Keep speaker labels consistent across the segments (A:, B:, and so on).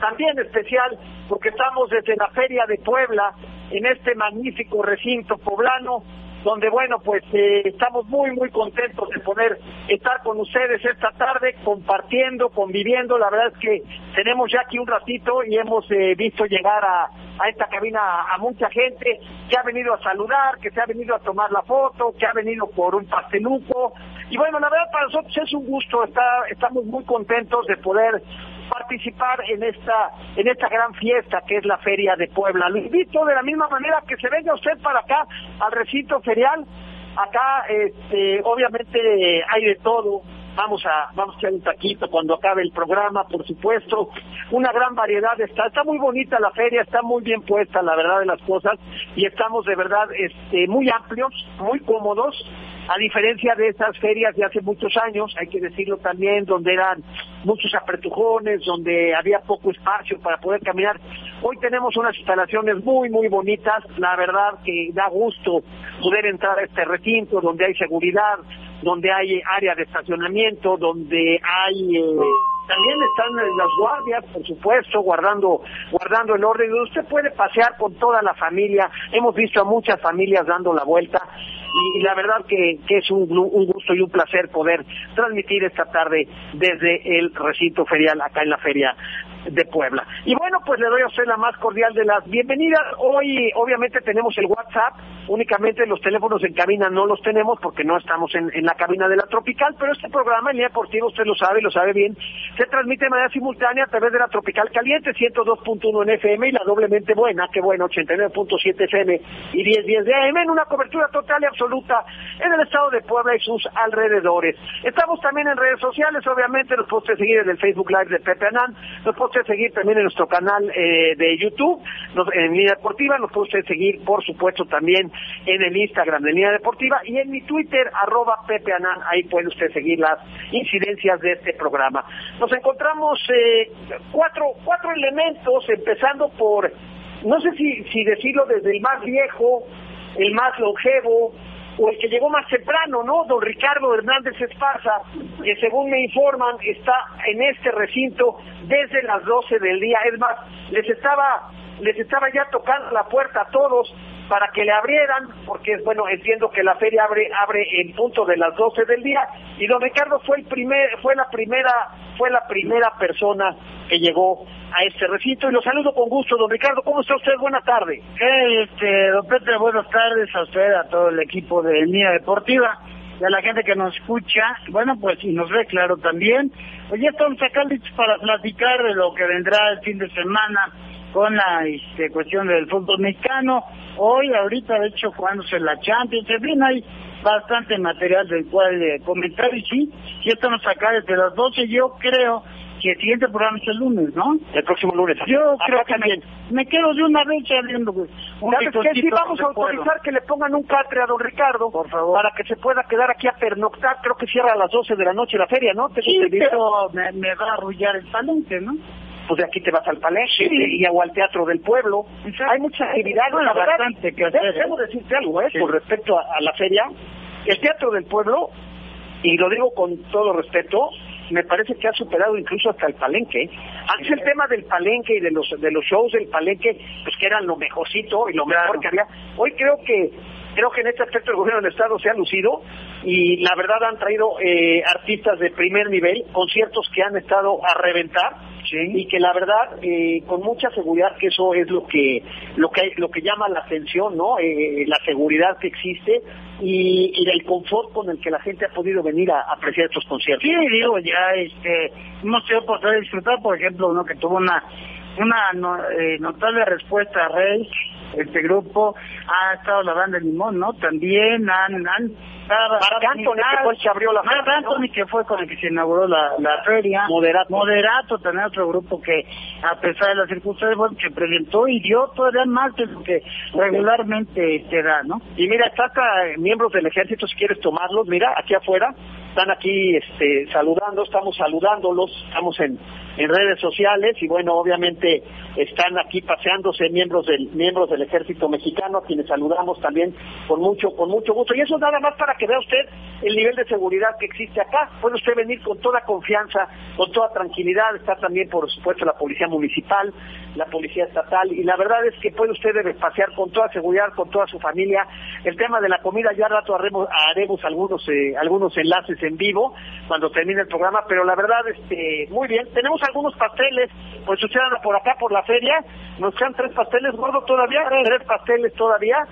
A: También especial porque estamos desde la Feria de Puebla en este magnífico recinto poblano donde bueno pues eh, estamos muy muy contentos de poder estar con ustedes esta tarde compartiendo, conviviendo, la verdad es que tenemos ya aquí un ratito y hemos eh, visto llegar a, a esta cabina a mucha gente que ha venido a saludar, que se ha venido a tomar la foto, que ha venido por un pasteluco y bueno la verdad para nosotros es un gusto, está, estamos muy contentos de poder participar en esta en esta gran fiesta que es la Feria de Puebla. Lo invito de la misma manera que se venga usted para acá al recinto ferial. Acá este obviamente hay de todo. Vamos a vamos a echar un taquito cuando acabe el programa, por supuesto. Una gran variedad está está muy bonita la feria, está muy bien puesta la verdad de las cosas y estamos de verdad este muy amplios, muy cómodos a diferencia de esas ferias de hace muchos años, hay que decirlo también, donde eran muchos apretujones, donde había poco espacio para poder caminar. Hoy tenemos unas instalaciones muy, muy bonitas, la verdad que da gusto poder entrar a este recinto donde hay seguridad, donde hay área de estacionamiento, donde hay... Eh, también están las guardias, por supuesto, guardando guardando el orden. Usted puede pasear con toda la familia. Hemos visto a muchas familias dando la vuelta y, y la verdad que, que es un, un, gusto y un placer poder transmitir esta tarde desde el recinto ferial acá en la feria de Puebla. Y bueno, pues le doy a usted la más cordial de las bienvenidas. Hoy obviamente tenemos el WhatsApp, únicamente los teléfonos en cabina no los tenemos porque no estamos en, la cabina de la Tropical, pero este programa en línea deportiva, usted lo sabe, lo sabe bien, se transmite de manera simultánea a través de la Tropical Caliente, 102.1 en FM y la doblemente buena, que bueno, 89.7 FM y 10.10 de AM, en una cobertura total y absoluta en el estado de Puebla y sus alrededores. Estamos también en redes sociales, obviamente nos puede seguir en el Facebook Live de Pepe Anán, nos puede seguir también en nuestro canal eh, de YouTube, en Línea Deportiva, nos puede usted seguir, por supuesto, también en el Instagram de Línea Deportiva y en mi Twitter, arroba Pepe Anán, ahí puede usted seguir las incidencias de este programa. Nos encontramos eh, cuatro, cuatro elementos, empezando por, no sé si, si decirlo desde el más viejo, el más longevo, o el que llegó más temprano, ¿no? Don Ricardo Hernández Esparza, que según me informan está en este recinto desde las 12 del día. Es más, les estaba, les estaba ya tocando la puerta a todos para que le abrieran, porque bueno, entiendo que la feria abre, abre en punto de las 12 del día, y don Ricardo fue el primer, fue la primera, fue la primera persona que llegó a este recinto y lo saludo con gusto, don Ricardo. ¿Cómo está usted? Buena tarde.
B: este, don Pepe, buenas tardes a usted, a todo el equipo de Mía Deportiva y a la gente que nos escucha. Bueno, pues y nos ve claro también. Pues ya estamos acá listos para platicar de lo que vendrá el fin de semana con la este, cuestión del fútbol mexicano. Hoy, ahorita, de hecho, jugándose la Champions, en fin, hay bastante material del cual eh, comentar y sí, ya estamos acá desde las 12. Yo creo que el siguiente programa es el lunes, ¿no?
A: El próximo lunes.
B: Yo creo que me, me, quedo de una vez abriendo pues,
A: un ¿Sabes qué? Sí, vamos a autorizar que le pongan un catre a don Ricardo, por favor, para que se pueda quedar aquí a pernoctar. Creo que cierra a las 12 de la noche la feria, ¿no?
B: sí, pero me, me, va a arrullar el palenque, ¿no?
A: Pues de aquí te vas al palenque y al Teatro del Pueblo. Hay mucha actividad.
B: Bueno, bastante que hacer.
A: Debo ¿eh? decirte algo, ¿eh? Con respecto a la feria, el Teatro del Pueblo, y lo digo con todo respeto, me parece que ha superado incluso hasta el palenque. Antes el tema del palenque y de los de los shows del palenque, pues que eran lo mejorcito y lo mejor que había. Hoy creo que creo que en este aspecto el gobierno del estado se ha lucido y la verdad han traído eh, artistas de primer nivel, conciertos que han estado a reventar y que la verdad eh, con mucha seguridad que eso es lo que lo que lo que llama la atención, ¿no? Eh, la seguridad que existe y, y el confort con el que la gente ha podido venir a, apreciar estos conciertos.
B: Sí, digo, ya este, hemos tenido oportunidad disfrutar, por ejemplo, uno que tuvo una una notable respuesta a Rey este grupo, ha estado la banda de Limón, ¿no? También han... han
A: Marc Anthony, que fue el que abrió la
B: Marc Anthony, que fue con el que se inauguró la, la feria.
A: Moderato.
B: Moderato, también otro grupo que, a pesar de las circunstancias, bueno, se presentó y dio todavía más de lo que regularmente te da, ¿no?
A: Y mira, está acá miembros del ejército, si quieres tomarlos, mira, aquí afuera, están aquí este, saludando, estamos saludándolos, estamos en, en redes sociales y bueno, obviamente están aquí paseándose miembros del miembros del ejército mexicano, a quienes saludamos también con mucho con mucho gusto. Y eso nada más para que vea usted el nivel de seguridad que existe acá. Puede usted venir con toda confianza, con toda tranquilidad. Está también, por supuesto, la policía municipal, la policía estatal y la verdad es que puede usted pasear con toda seguridad, con toda su familia. El tema de la comida ya rato haremos, haremos algunos eh, algunos enlaces en vivo cuando termine el programa, pero la verdad este muy bien. Tenemos algunos pasteles, pues anda por acá por la feria, nos quedan tres pasteles gordos todavía, tres pasteles todavía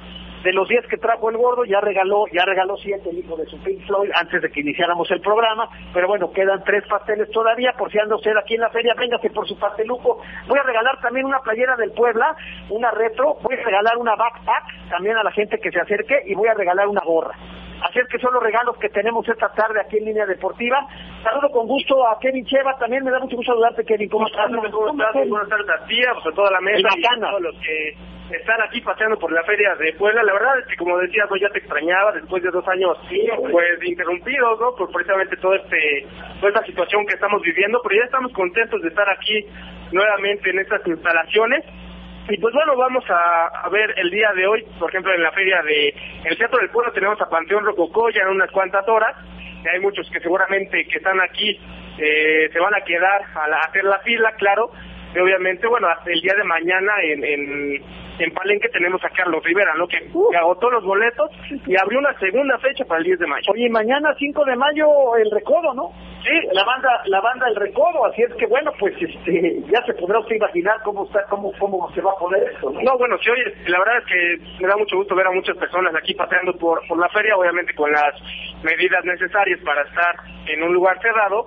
A: de los 10 que trajo el gordo, ya regaló, ya regaló siete el hijo de su Pink Floyd antes de que iniciáramos el programa, pero bueno, quedan tres pasteles todavía, por si anda usted aquí en la feria, véngase por su pasteluco. Voy a regalar también una playera del Puebla, una retro, voy a regalar una backpack también a la gente que se acerque y voy a regalar una gorra. Así es que son los regalos que tenemos esta tarde aquí en línea deportiva. Saludo con gusto a Kevin Cheva, también me da mucho gusto saludarte, Kevin. ¿Cómo, estás?
C: ¿Cómo estás? Buenas tardes a ti, pues, a toda la mesa y a todos los que están aquí paseando por la feria de Puebla. La verdad es que, como decías, pues ya te extrañaba después de dos años, pues interrumpidos, ¿no? Por precisamente todo este, toda esta situación que estamos viviendo, pero ya estamos contentos de estar aquí nuevamente en estas instalaciones. Y pues bueno, vamos a, ver el día de hoy, por ejemplo, en la feria de el Teatro del Pueblo tenemos a Panteón Rococó ya en unas cuantas horas. Y hay muchos que seguramente que están aquí eh, se van a quedar a, hacer la fila, claro. Y obviamente, bueno, hasta el día de mañana en, en en Palenque tenemos a Carlos Rivera, ¿no? Que, agotó los boletos y abrió una segunda fecha para el 10 de mayo.
A: Oye, mañana 5 de mayo el recodo, ¿no? Sí, la banda, la banda El Recodo, así es que bueno, pues este, ya se podrá usted imaginar cómo está, cómo, cómo se va a poder esto.
C: ¿no? bueno, sí, oye, la verdad es que me da mucho gusto ver a muchas personas aquí paseando por, por la feria, obviamente con las medidas necesarias para estar en un lugar cerrado.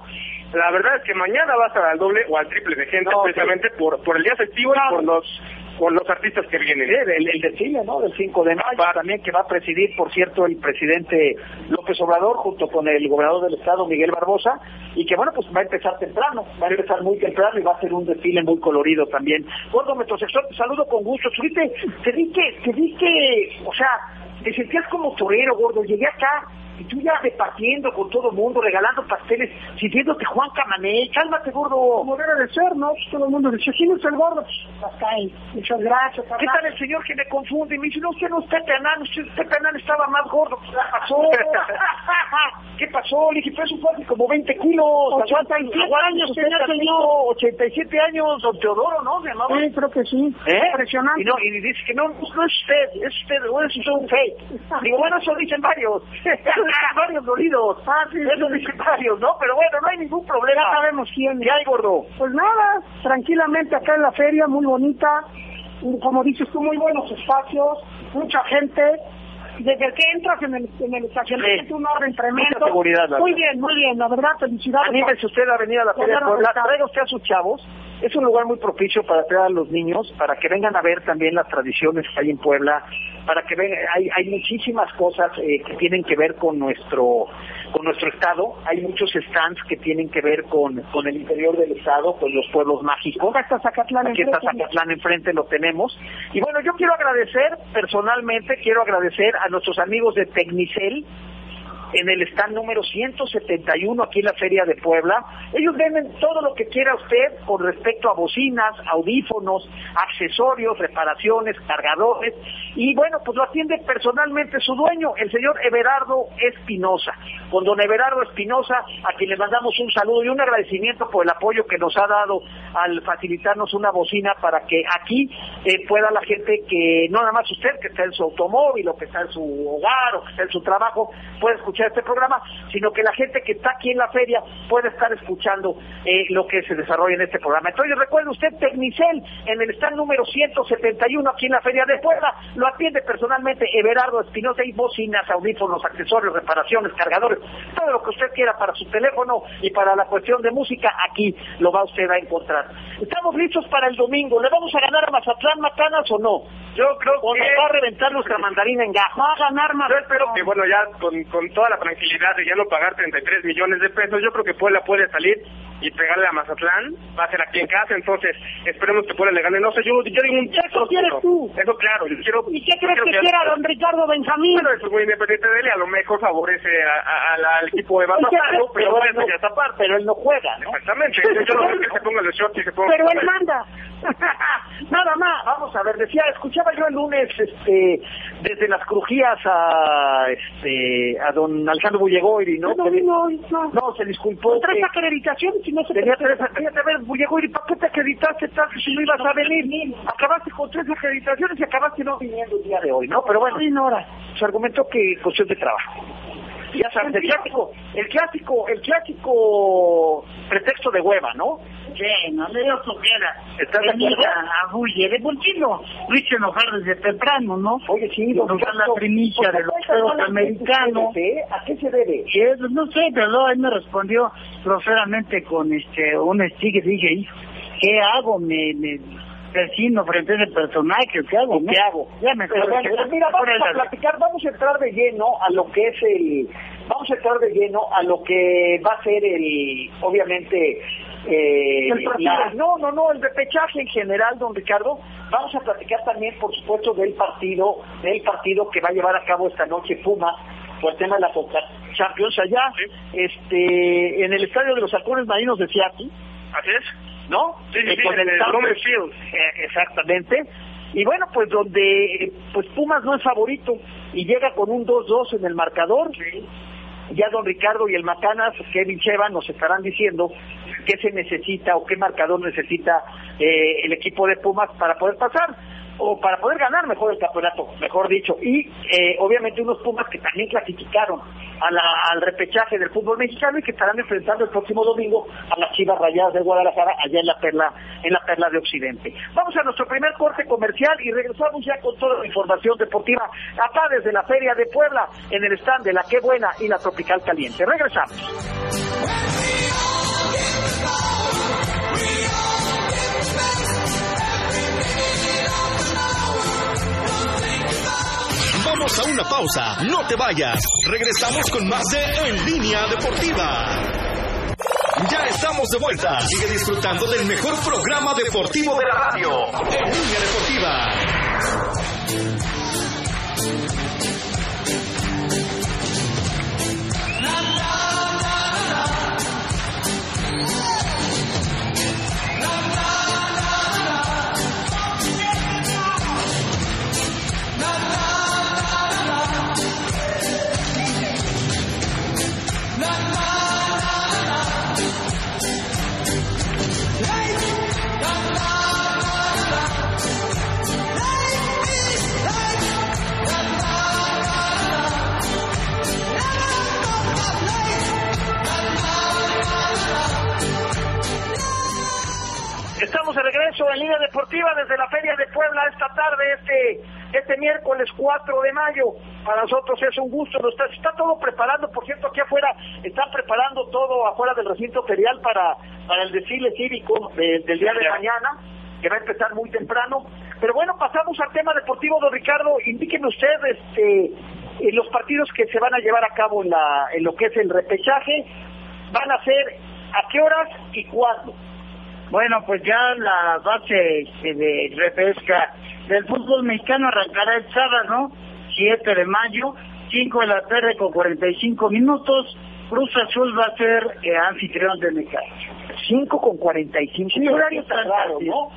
C: La verdad es que mañana va a estar al doble o al triple de gente, precisamente por, por el día festivo y por los con los artistas que vienen.
A: el, el desfile, ¿no? Del 5 de mayo también que va a presidir, por cierto, el presidente López Obrador junto con el gobernador del estado, Miguel Barbosa, y que bueno, pues va a empezar temprano, va a empezar muy temprano y va a ser un desfile muy colorido también. Gordo Metrosexual, te saludo con gusto. Subiste, te di que, te di que, o sea, te sentías como torero, gordo. Llegué acá y tú ya repartiendo con todo el mundo, regalando pasteles, sintiéndote Juan Camané, cálmate gordo.
D: Como debe de ser, ¿no? Todo el mundo dice, ¿quién es el gordo? Pues, muchas gracias.
A: ¿Qué tal el señor que me confunde? Y me dice, no, usted no es Pepe Anán, usted, Anán estaba más gordo. ¿Qué pasó? ¿Qué pasó? Le dije, peso fue como 20 kilos.
D: 87 años tenía señor.
A: 87 años, don Teodoro, ¿no?
D: Se llamaba. Sí, creo que sí.
A: ¿Eh? Impresionante. Y, no, y dice que no, no es usted, es usted, o es un fake. Digo, bueno, eso dicen varios. varios dolidos. Ah, sí, Eso dicen varios, ¿no? Pero bueno, no hay ningún problema.
D: Ya sabemos quién.
A: ¿Qué hay, gordo?
D: Pues nada, tranquilamente acá en la feria, muy bonita. Como dices tú, muy buenos espacios, mucha gente desde que entras en el, en el estacionamiento, un orden tremendo.
A: seguridad,
D: muy bien, muy bien, la verdad, felicidades.
A: Anímese usted a venir a la feria. La traiga usted a sus chavos. Es un lugar muy propicio para traer a los niños, para que vengan a ver también las tradiciones que hay en Puebla, para que vean, hay, hay muchísimas cosas eh, que tienen que ver con nuestro con nuestro estado. Hay muchos stands que tienen que ver con, con el interior del estado, con los pueblos mágicos.
D: Acá está Zacatlán
A: Aquí está Zacatlán enfrente, lo tenemos. Y bueno, yo quiero agradecer, personalmente, quiero agradecer a nuestros amigos de Tecnicel, en el stand número 171 aquí en la Feria de Puebla. Ellos venden todo lo que quiera usted con respecto a bocinas, audífonos, accesorios, reparaciones, cargadores. Y bueno, pues lo atiende personalmente su dueño, el señor Everardo Espinosa. Con don Everardo Espinosa, a quien le mandamos un saludo y un agradecimiento por el apoyo que nos ha dado al facilitarnos una bocina para que aquí eh, pueda la gente que, no nada más usted que está en su automóvil o que está en su hogar o que está en su trabajo, pueda escuchar este programa, sino que la gente que está aquí en la feria puede estar escuchando eh, lo que se desarrolla en este programa. Entonces recuerde usted Tecnicel en el stand número 171 aquí en la feria de Puebla, lo atiende personalmente Everardo Espinosa y bocinas, audífonos, accesorios, reparaciones, cargadores, todo lo que usted quiera para su teléfono y para la cuestión de música, aquí lo va usted a encontrar. Estamos listos para el domingo, ¿le vamos a ganar a Mazatlán Matanas o no?
C: Yo creo que...
A: va a reventar nuestra mandarina en gajo.
D: Va a ganar más.
C: Yo espero que, bueno, ya con, con toda la tranquilidad de ya no pagar 33 millones de pesos, yo creo que Puebla puede salir y pegarle a Mazatlán, va a ser aquí en casa, entonces esperemos que Puebla le gane. No sé, yo, yo digo un
D: Eso quieres tú.
C: Eso claro, yo quiero...
D: ¿Y qué crees que, quiera don Ricardo Benjamín?
C: Bueno, eso es muy independiente de él y a lo mejor favorece al equipo de Mazatlán, pero, bueno, ya está parte.
A: Pero él no juega, ¿no?
C: Exactamente, yo, no creo que se ponga el short y se ponga...
D: Pero él manda.
A: Nada más, vamos a ver, decía, escuchaba yo el lunes este desde las crujías a este a don Alejandro Bullegoiri, ¿no?
D: No, no, no,
A: no. se disculpó.
D: Tres acreditaciones y no se
A: Tenía tres acreditaciones. A ver, Bullegoiri, ¿para qué te acreditaste tanto si no ibas a venir? Acabaste con tres acreditaciones y acabaste no viniendo el día de hoy, ¿no? Pero bueno, se argumentó que cuestión de trabajo ya sabes, el clásico, el clásico, el clásico pretexto de hueva, ¿no?
D: Sí, no le dio flojera.
A: ¿Estás de acuerdo?
D: A Bulle, de bolsillo, lo hice enojar desde temprano, ¿no?
A: Oye, sí,
D: nos da la primicia de los juegos americanos.
A: ¿A qué se debe?
D: No sé, pero él me respondió groseramente con este un sticker y dije, ¿qué hago? Me, me persino frente a ese personaje, ¿qué hago?
A: ¿Qué hago?
D: Ya me
A: Pero bueno, pues mira, vamos a platicar, vamos a entrar de lleno a lo que es el, vamos a entrar de lleno a lo que va a ser el, obviamente, eh,
D: El
A: la- no, no, no, el repechaje en general, don Ricardo. Vamos a platicar también, por supuesto, del partido, del partido que va a llevar a cabo esta noche Puma por el tema de la Coca Champions allá, este, en el estadio de los halcones marinos de Seattle,
C: Así es.
A: ¿No?
C: Sí, sí,
A: Eh,
C: sí,
A: con
C: en el. Romer Field.
A: Eh, exactamente. Y bueno, pues donde pues Pumas no es favorito y llega con un 2-2 en el marcador. Ya don Ricardo y el Macanas, Kevin Cheva, nos estarán diciendo qué se necesita o qué marcador necesita eh, el equipo de Pumas para poder pasar. O para poder ganar mejor el campeonato, mejor dicho. Y eh, obviamente unos Pumas que también clasificaron al repechaje del fútbol mexicano y que estarán enfrentando el próximo domingo a las Chivas Rayadas de Guadalajara allá en la perla en la perla de Occidente. Vamos a nuestro primer corte comercial y regresamos ya con toda la información deportiva acá desde la Feria de Puebla en el stand de la Qué Buena y la Tropical Caliente. Regresamos.
E: Vamos a una pausa, no te vayas. Regresamos con más de En Línea Deportiva. Ya estamos de vuelta. Sigue disfrutando del mejor programa deportivo de la radio. En Línea Deportiva.
A: Regreso en línea deportiva desde la Feria de Puebla esta tarde, este este miércoles 4 de mayo. Para nosotros es un gusto. Está, está todo preparando, por cierto, aquí afuera están preparando todo afuera del recinto ferial para, para el desfile cívico del día de mañana, que va a empezar muy temprano. Pero bueno, pasamos al tema deportivo, don Ricardo. Indíqueme usted este, los partidos que se van a llevar a cabo en, la, en lo que es el repechaje. Van a ser a qué horas y cuándo.
B: Bueno, pues ya la base de repesca del fútbol mexicano arrancará el sábado, 7 de mayo, 5 de la tarde con 45 minutos. Cruz Azul va a ser eh, anfitrión de Necaxa.
A: 5 con 45.
B: Sí, horario tan raro, ¿no?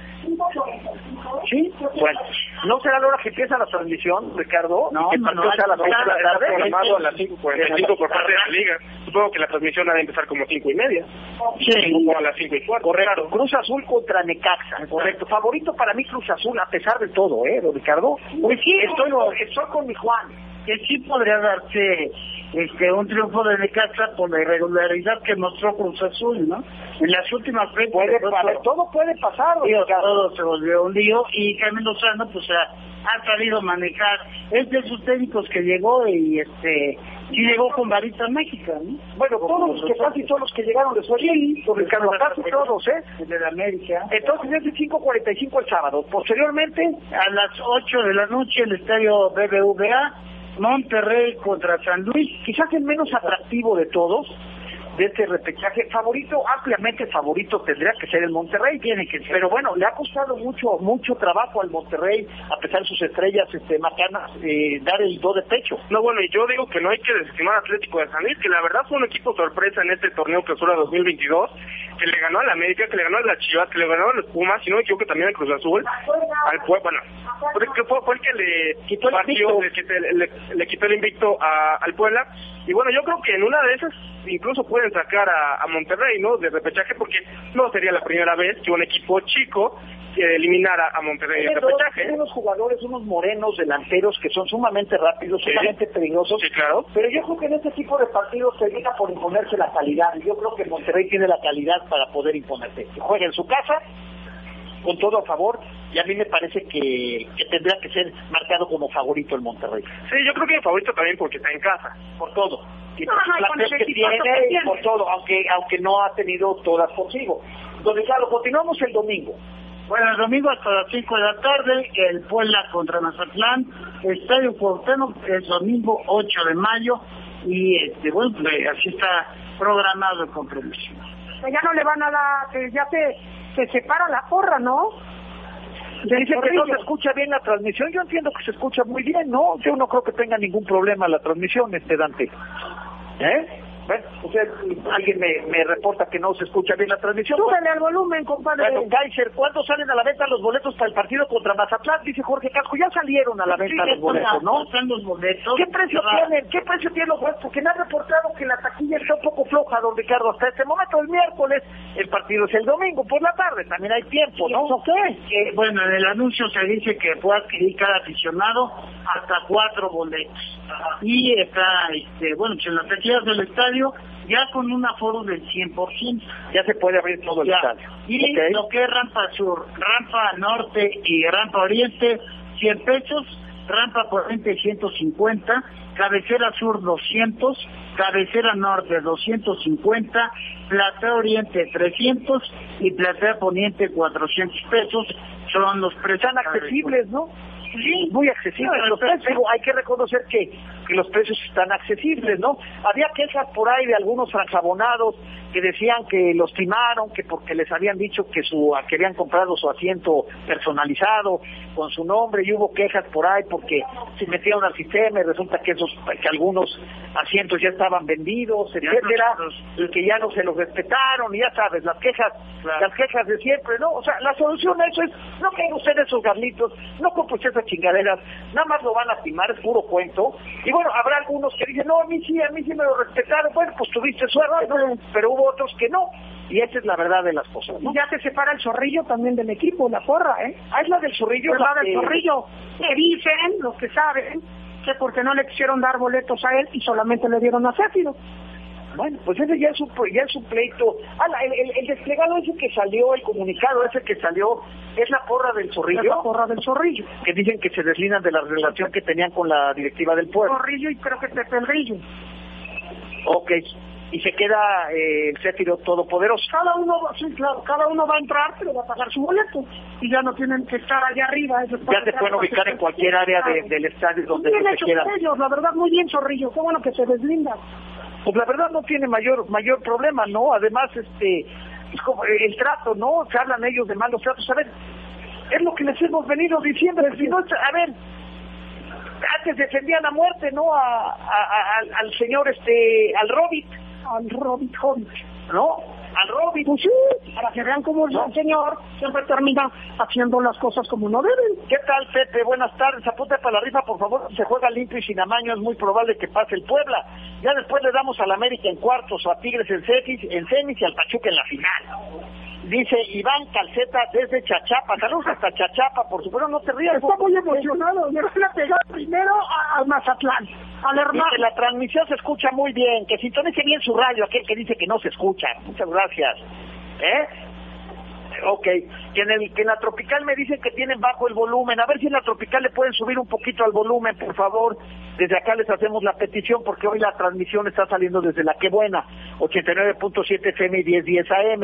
A: Sí, bueno, ¿no será la hora que empieza la transmisión, Ricardo?
B: No, no, no,
C: a las 6 de la tarde. programado a las 5.45 por parte de la liga. Supongo que la transmisión ha de empezar como 5 y media.
A: Sí.
C: O a las 5 y cuarto.
A: Correcto. Cruz Azul contra Necaxa. Correcto. Favorito para mí Cruz Azul, a pesar de todo, ¿eh, don Ricardo?
B: Pues sí,
A: Estoy, estoy con mi Juan.
B: Que sí podría darse este un triunfo de Necaxa por la irregularidad que mostró Cruz Azul, ¿no? En las últimas fechas
A: Puede, todo puede pasar, Ricardo.
B: todo se volvió un lío y Jaime Lozano pues ha, ha sabido manejar es de sus técnicos que llegó y este sí llegó con varita mágica, ¿no?
A: Bueno, todos los que casi todos los que llegaron de su don Ricardo, casi todos, ¿eh?
B: de la América.
A: Entonces es de 5.45 el sábado. Posteriormente,
B: A las 8 de la noche el estadio BBVA, Monterrey contra San Luis.
A: quizás el menos atractivo de todos, de este repechaje, favorito, ampliamente favorito tendría que ser el Monterrey, tiene que ser. Pero bueno, le ha costado mucho mucho trabajo al Monterrey, a pesar de sus estrellas este, macanas, eh, dar el do de pecho.
C: No, bueno, y yo digo que no hay que desestimar Atlético de San Luis, que la verdad fue un equipo sorpresa en este torneo clausura 2022, que le ganó a la América, que le ganó a las Chivas, que le ganó a los Pumas, y no me equivoco también al Cruz Azul, al Puebla, bueno, fue, que fue, fue el que le
A: Quitó el
C: partió,
A: invicto.
C: le, quitó el- le- le quitó el invicto a- al Puebla, y bueno, yo creo que en una de esas incluso pueden sacar a, a Monterrey, ¿no? De repechaje, porque no sería la primera vez que un equipo chico eh, eliminara a Monterrey en repechaje.
A: tiene unos jugadores, unos morenos delanteros que son sumamente rápidos,
C: Sí.
A: sumamente peligrosos.
C: Sí, claro.
A: Pero yo creo que en este tipo de partidos termina por imponerse la calidad. Y yo creo que Monterrey tiene la calidad para poder imponerse. Juega en su casa, con todo a favor, y a mí me parece que, que tendría que ser marcado como favorito el Monterrey.
C: Sí, yo creo que el favorito también porque está en casa.
A: Por todo. Y
B: No,
A: por
B: no,
A: que
B: equipazo
A: tiene,
B: que
A: y
B: tiene.
A: por todo, aunque, aunque no ha tenido todas consigo. Don Ricardo, continuamos el domingo.
B: Bueno, el domingo hasta las 5 de la tarde, el Puebla contra Mazatlán, Estadio Cuauhtémoc, es domingo 8 de mayo, y este, bueno, pues así está programado el compromiso.
D: ya no le van a dar, ya se, se separa la porra, ¿no? Del
A: Dicen que no se escucha bien la transmisión. Yo entiendo que se escucha muy bien, ¿no? Yo no creo que tenga ningún problema la transmisión, este Dante. ¿Eh? Bueno, usted, alguien me, me reporta que no se escucha bien la transmisión.
D: Súbele al volumen, compadre.
A: Bueno, Kaiser, ¿cuándo salen a la venta los boletos para el partido contra Mazatlán? Dice Jorge Casco, ya salieron a la venta los boletos, ¿no?
B: Están los boletos.
A: ¿Qué precio tienen? ¿Qué precio tienen los boletos? Porque me han reportado que la taquilla está un poco floja, don Ricardo, hasta este momento, el miércoles, el partido es el domingo, por la tarde, también hay tiempo, ¿no?
B: ¿Eso qué? Eh, bueno, en el anuncio se dice que puede adquirir cada aficionado hasta cuatro boletos. Y está, este, bueno, pues en las taquillas del estadio ya con un aforo del 100%.
A: Ya se puede abrir todo el
B: Ya.
A: estadio.
B: Y lo que es rampa sur, rampa norte y rampa oriente, 100 pesos, rampa poniente 150, cabecera sur 200, cabecera norte 250, platea oriente 300 y platea poniente 400 pesos. Son los precios
A: Están accesibles, ¿no? Sí, muy accesibles
B: No,
A: los precios. Hay que reconocer que, que los precios están accesibles, ¿no? Había quejas por ahí de algunos franjabonados que decían que los timaron, que porque les habían dicho que su que habían comprado su asiento personalizado con su nombre y hubo quejas por ahí porque se metieron al sistema y resulta que esos que algunos asientos ya estaban vendidos, etcétera, y que ya no se los respetaron y ya sabes las quejas, las quejas de siempre, ¿no? O sea, la solución a eso es no caigan ustedes esos garlitos, no compren esas chingaderas, nada más lo van a timar, es puro cuento. Y bueno, habrá algunos que dicen, no, a mí sí, a mí sí me lo respetaron, bueno, pues tuviste suerte, pero hubo otros que no. Y esa es la verdad de las cosas, ¿no?
D: Y ya se separa el zorrillo también del equipo, la porra, ¿eh?
A: Ah, es la del zorrillo.
D: Es la
A: la
D: del
A: que-
D: zorrillo. Que dicen, los que saben, que porque no le quisieron dar boletos a él y solamente le dieron a Céfiro.
A: Bueno, pues ese ya es un, ya es un pleito. Ah, el, el- el desplegado ese que salió, el comunicado ese que salió, es la porra del
D: Es
A: zorrillo,
D: la porra del zorrillo.
A: que dicen que se deslindan de la relación que tenían con la directiva del pueblo.
D: Zorrillo y creo que Pepe el Grillo.
A: Ok, y se queda eh, el Céfiro todopoderoso.
D: Cada uno, va- sí, claro, cada uno va a entrar, pero va a pagar su boleto. Y ya no tienen que estar allá arriba. ellos
A: Ya se pueden ubicar en cualquier área de- del estadio donde
D: Bien
A: se
D: por ellos, la verdad, muy bien, Zorrillo. Qué bueno que se deslinda.
A: Pues la verdad no tiene mayor mayor problema, ¿no? Además, este, es como el trato, ¿no? Se hablan ellos de malos tratos. A ver, es lo que les hemos venido diciendo. Si no, a ver, antes defendían a muerte, ¿no? A, a- a- al, al señor, este, al Robit,
D: Al Robit Hobbit.
A: ¿no? Al Robit.
D: Pues sí, para que vean cómo el señor siempre termina haciendo las cosas como no deben.
A: ¿Qué tal, Pepe? Buenas tardes. Apunta para la rifa, por favor. Se juega limpio y sin amaño. Es muy probable que pase el Puebla. Ya después le damos al América en cuartos, a Tigres en semis, en semis y al Pachuca en la final. Dice Iván Calceta desde Chachapa. Saludos hasta Chachapa, por supuesto. No te rías.
D: Está muy emocionado. Le van a pegar primero a, a Mazatlán, al hermano.
A: Dice, la transmisión se escucha muy bien. Que sintonice bien su radio, aquel que dice que no se escucha. Muchas gracias. ¿Eh? Ok, que en, el, que en la tropical me dicen que tienen bajo el volumen. A ver si en la tropical le pueden subir un poquito al volumen, por favor. Desde acá les hacemos la petición porque hoy la transmisión está saliendo desde la que buena, 89.7 FM y 1010 AM.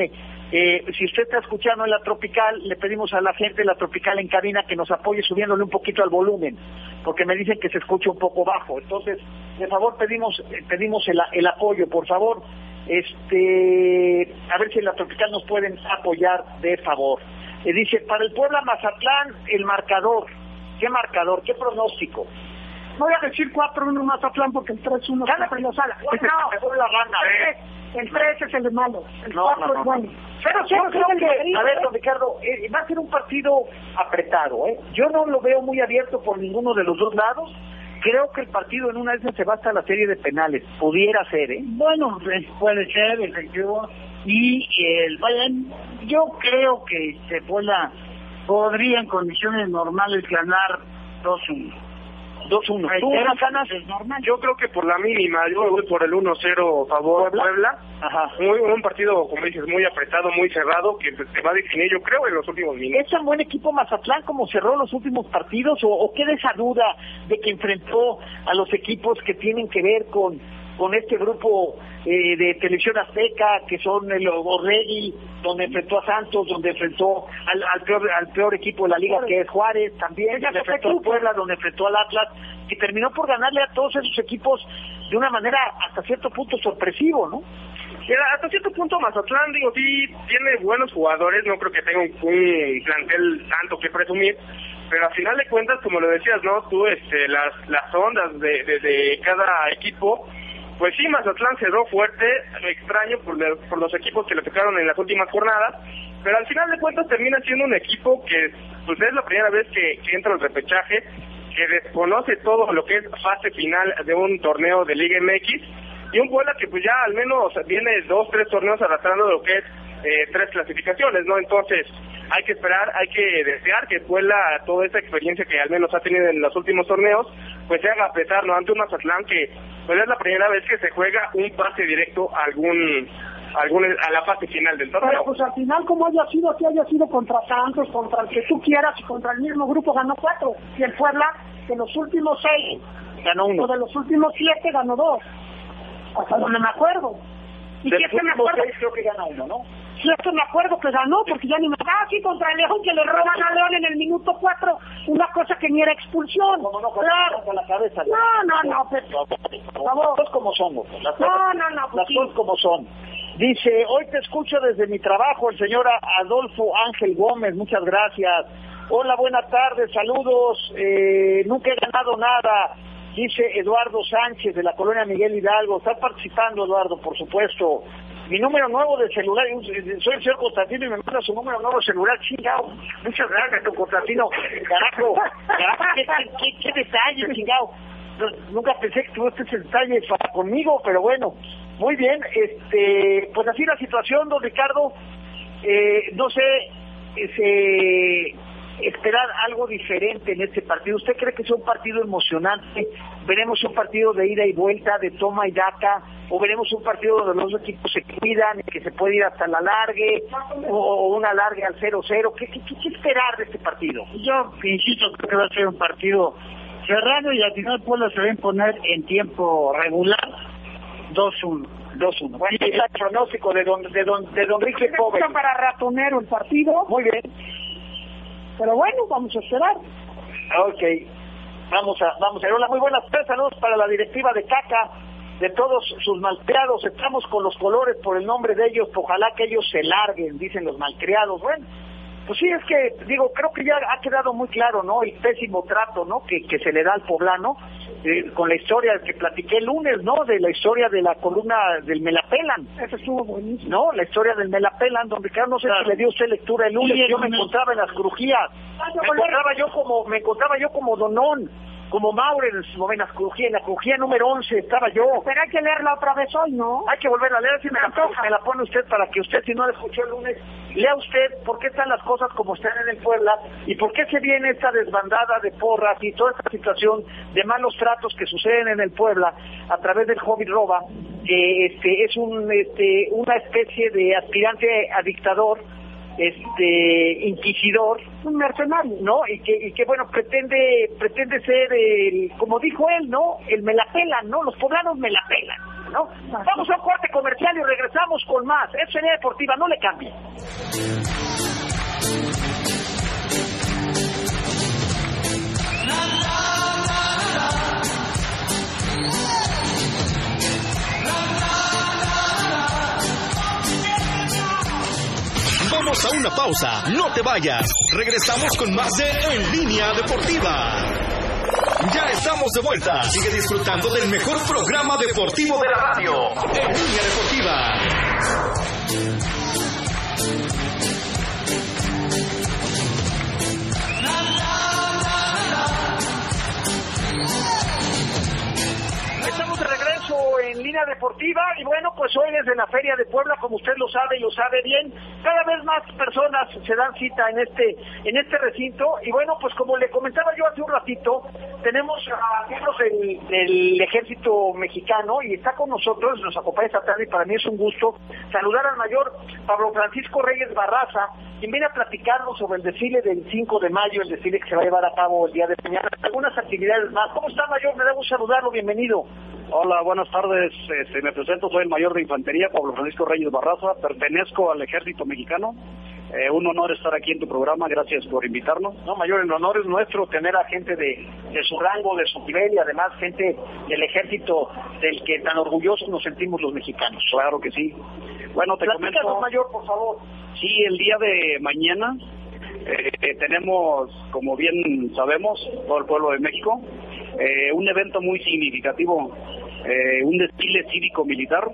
A: Eh, si usted está escuchando en la tropical, le pedimos a la gente de la tropical en cabina que nos apoye subiéndole un poquito al volumen, porque me dicen que se escucha un poco bajo. Entonces, de favor pedimos eh, pedimos el, el apoyo, por favor. Este, a ver si en la tropical nos pueden apoyar de favor. Eh, dice, para el Puebla Mazatlán, el marcador. ¿Qué marcador? ¿Qué pronóstico?
D: Voy a decir 4-1 Mazatlán porque el 3-1
A: Gana
D: siempre lo sala.
A: Marcador la ¿eh?
D: El 3 es el de malo. El
A: No,
D: 4
A: no, no.
D: es bueno.
A: Pero yo creo que,
D: Madrid,
A: a ver,
D: ¿eh?
A: don Ricardo, eh, va a ser un partido apretado, ¿eh? Yo no lo veo muy abierto por ninguno de los dos lados. Creo que el partido en una de esas se va hasta la serie de penales. Pudiera ser, ¿eh?
B: Bueno, pues, puede ser, efectivo. Y el Bayern, yo creo que se Puebla podría en condiciones normales ganar 2-1.
A: 2-1. ¿Tú.
C: Yo creo que por la mínima, yo voy por el 1-0 favor
A: ¿Puebla?
C: Puebla.
A: Ajá.
C: Muy, un partido, como dices, muy apretado, muy cerrado, que se va a definir, yo creo, en los últimos minutos.
A: ¿Es tan buen equipo Mazatlán como cerró los últimos partidos o, o queda esa duda de que enfrentó a los equipos que tienen que ver con, con este grupo eh, de televisión azteca que son el Orregui, donde enfrentó a Santos, donde enfrentó al, al peor al peor equipo de la liga que es Juárez, también donde enfrentó a Puebla, donde enfrentó al Atlas, que terminó por ganarle a todos esos equipos de una manera hasta cierto punto sorpresivo, ¿no?
C: Hasta cierto punto Mazatlán, digo, sí, tiene buenos jugadores, no creo que tenga un, un plantel tanto que presumir, pero al final de cuentas, como lo decías, ¿no? Tú, este, las, las ondas de, de, de cada equipo, pues sí, Mazatlán cerró fuerte, extraño por, los equipos que le tocaron en las últimas jornadas, pero al final de cuentas termina siendo un equipo que pues es la primera vez que, entra al repechaje, que desconoce todo lo que es fase final de un torneo de Liga MX y un Puebla que pues ya al menos viene dos, tres torneos arrastrando lo que es eh, tres clasificaciones, ¿no? Entonces hay que esperar, hay que desear que Puebla toda esa experiencia que al menos ha tenido en los últimos torneos, pues se haga pesar, ¿no? Ante un Mazatlán que pues es la primera vez que se juega un pase directo a algún a la fase final del torneo.
D: pues al final, como haya sido, que haya sido contra Santos, contra el que tú quieras, y contra el mismo grupo ganó cuatro. Y el Puebla, de los últimos seis,
A: ganó uno.
D: O de los últimos siete, ganó dos. Hasta donde me acuerdo.
A: Y siete me acuerdo. Seis, creo que ganó uno, ¿no?
D: Sí, esto me acuerdo que ganó, porque ya ni me... Ah, sí, contra León, que le roban a León en el minuto cuatro, una cosa que ni era expulsión.
A: No, no, claro. con la cabeza.
D: No, no, no, pero...
A: Las como son,
D: No, no, no.
A: Las cosas como son. Dice, hoy te escucho desde mi trabajo, el señor Adolfo Ángel Gómez, muchas gracias. Hola, buenas tardes, saludos. Eh, nunca he ganado nada, dice Eduardo Sánchez de la colonia Miguel Hidalgo. Está participando, Eduardo, por supuesto mi número nuevo de celular, soy el señor Constantino y me manda su número nuevo de celular, chingado. Muchas gracias, don Constantino. Carajo, carajo, qué, qué, qué, detalle, chingado. nunca pensé que tuviste ese detalle para conmigo, pero bueno, muy bien. Este, pues así la situación, don Ricardo. Eh, no sé, ese esperar algo diferente en este partido. ¿Usted cree que es un partido emocionante? ¿Veremos un partido de ida y vuelta, de toma y daca? ¿O veremos un partido donde los equipos se cuidan y que se puede ir hasta la largue? ¿O una largue al 0-0? ¿Qué, qué, qué esperar de este partido?
B: Yo insisto, creo que va a ser un partido cerrado y al final Puebla se va a imponer en tiempo regular 2-1. 2-1.
A: Bueno, el pronóstico de don, de don, de don Ricky Pobre.
D: para ratonero el partido.
A: Muy bien.
D: Pero bueno, vamos a esperar.
A: Ok, vamos a, vamos a. Hola, muy buenas tardes, para la directiva de CACA, de todos sus malcriados. Estamos con los colores por el nombre de ellos, ojalá que ellos se larguen, dicen los malcriados. Bueno, pues sí, es que, digo, creo que ya ha quedado muy claro, ¿no? El pésimo trato, ¿no? Que, que se le da al poblano, eh, con la historia que platiqué el lunes, ¿no? De la historia de la columna del Melapelan.
D: Eso estuvo buenísimo.
A: ¿No? La historia del Melapelan, donde claro, no sé si le dio usted lectura el lunes, yo me encontraba en las crujías. Ah, me encontraba yo como, me encontraba yo como Donón como Maurer en su novena crujía, en la crujía número 11 estaba yo.
D: Pero hay que leerla otra vez hoy, ¿no?
A: Hay que volverla a leer, si me, la, me la pone usted para que usted, si no la escuchó el lunes, lea usted por qué están las cosas como están en el Puebla y por qué se viene esta desbandada de porras y toda esta situación de malos tratos que suceden en el Puebla a través del hobby roba, que este, es un, este, una especie de aspirante a dictador este inquisidor,
D: un mercenario,
A: ¿no? Y que, y que bueno, pretende pretende ser el, como dijo él, ¿no? El me la pelan, ¿no? Los poblanos me la pelan, ¿no? Vamos a un corte comercial y regresamos con más. Es sería deportiva, no le cambie.
E: Vamos a una pausa, no te vayas. Regresamos con más de En Línea Deportiva. Ya estamos de vuelta. Sigue disfrutando del mejor programa deportivo de la radio. En Línea Deportiva.
A: En línea deportiva y bueno, pues hoy desde la Feria de Puebla, como usted lo sabe y lo sabe bien, cada vez más personas se dan cita en este en este recinto y bueno, pues como le comentaba yo hace un ratito, tenemos a miembros del, ejército mexicano y está con nosotros, nos acompaña esta tarde y para mí es un gusto saludar al mayor Pablo Francisco Reyes Barraza, quien viene a platicarnos sobre el desfile del 5 de mayo, el desfile que se va a llevar a cabo el día de mañana, algunas actividades más. ¿Cómo está, mayor? Me da gusto saludarlo, bienvenido.
F: Hola, buenas tardes. Este, me presento, soy el mayor de infantería, Pablo Francisco Reyes Barraza, pertenezco al ejército mexicano. Eh, un honor estar aquí en tu programa, gracias por invitarnos.
A: No, mayor, el honor es nuestro tener a gente de, su rango, de su nivel y además gente del ejército del que tan orgullosos nos sentimos los mexicanos.
F: Claro que sí. Bueno, te comento...
A: mayor, por favor.
F: Sí, el día de mañana eh, tenemos, como bien sabemos, todo el pueblo de México, eh, un evento muy significativo eh, un desfile cívico-militar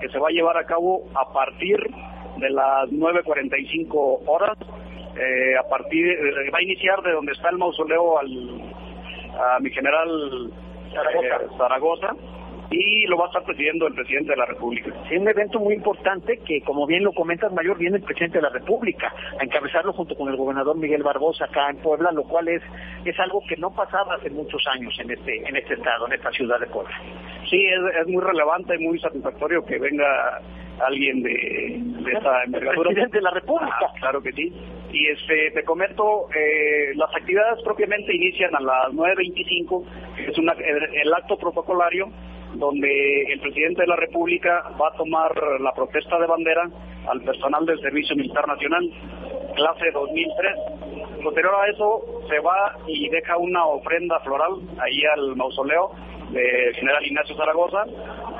F: que se va a llevar a cabo a partir de las 9.45 horas. Eh, a partir eh, va a iniciar de donde está el mausoleo al a mi general Zaragoza y lo va a estar presidiendo el presidente de la República.
A: Es un evento muy importante que, como bien lo comentas, Mayor, viene el presidente de la República a encabezarlo junto con el gobernador Miguel Barbosa acá en Puebla, lo cual es, es algo que no pasaba hace muchos años en este, en este estado, en esta ciudad de Puebla.
F: Sí, es, muy relevante y muy satisfactorio que venga alguien de, de esta envergadura.
A: presidente de la República.
F: Ah, claro que sí. Y este, te comento, eh, las actividades propiamente inician a las 9.25, es una, el acto protocolario donde el presidente de la República va a tomar la protesta de bandera al personal del Servicio Militar Nacional, clase 2003. Posterior a eso, se va y deja una ofrenda floral ahí al mausoleo del general Ignacio Zaragoza,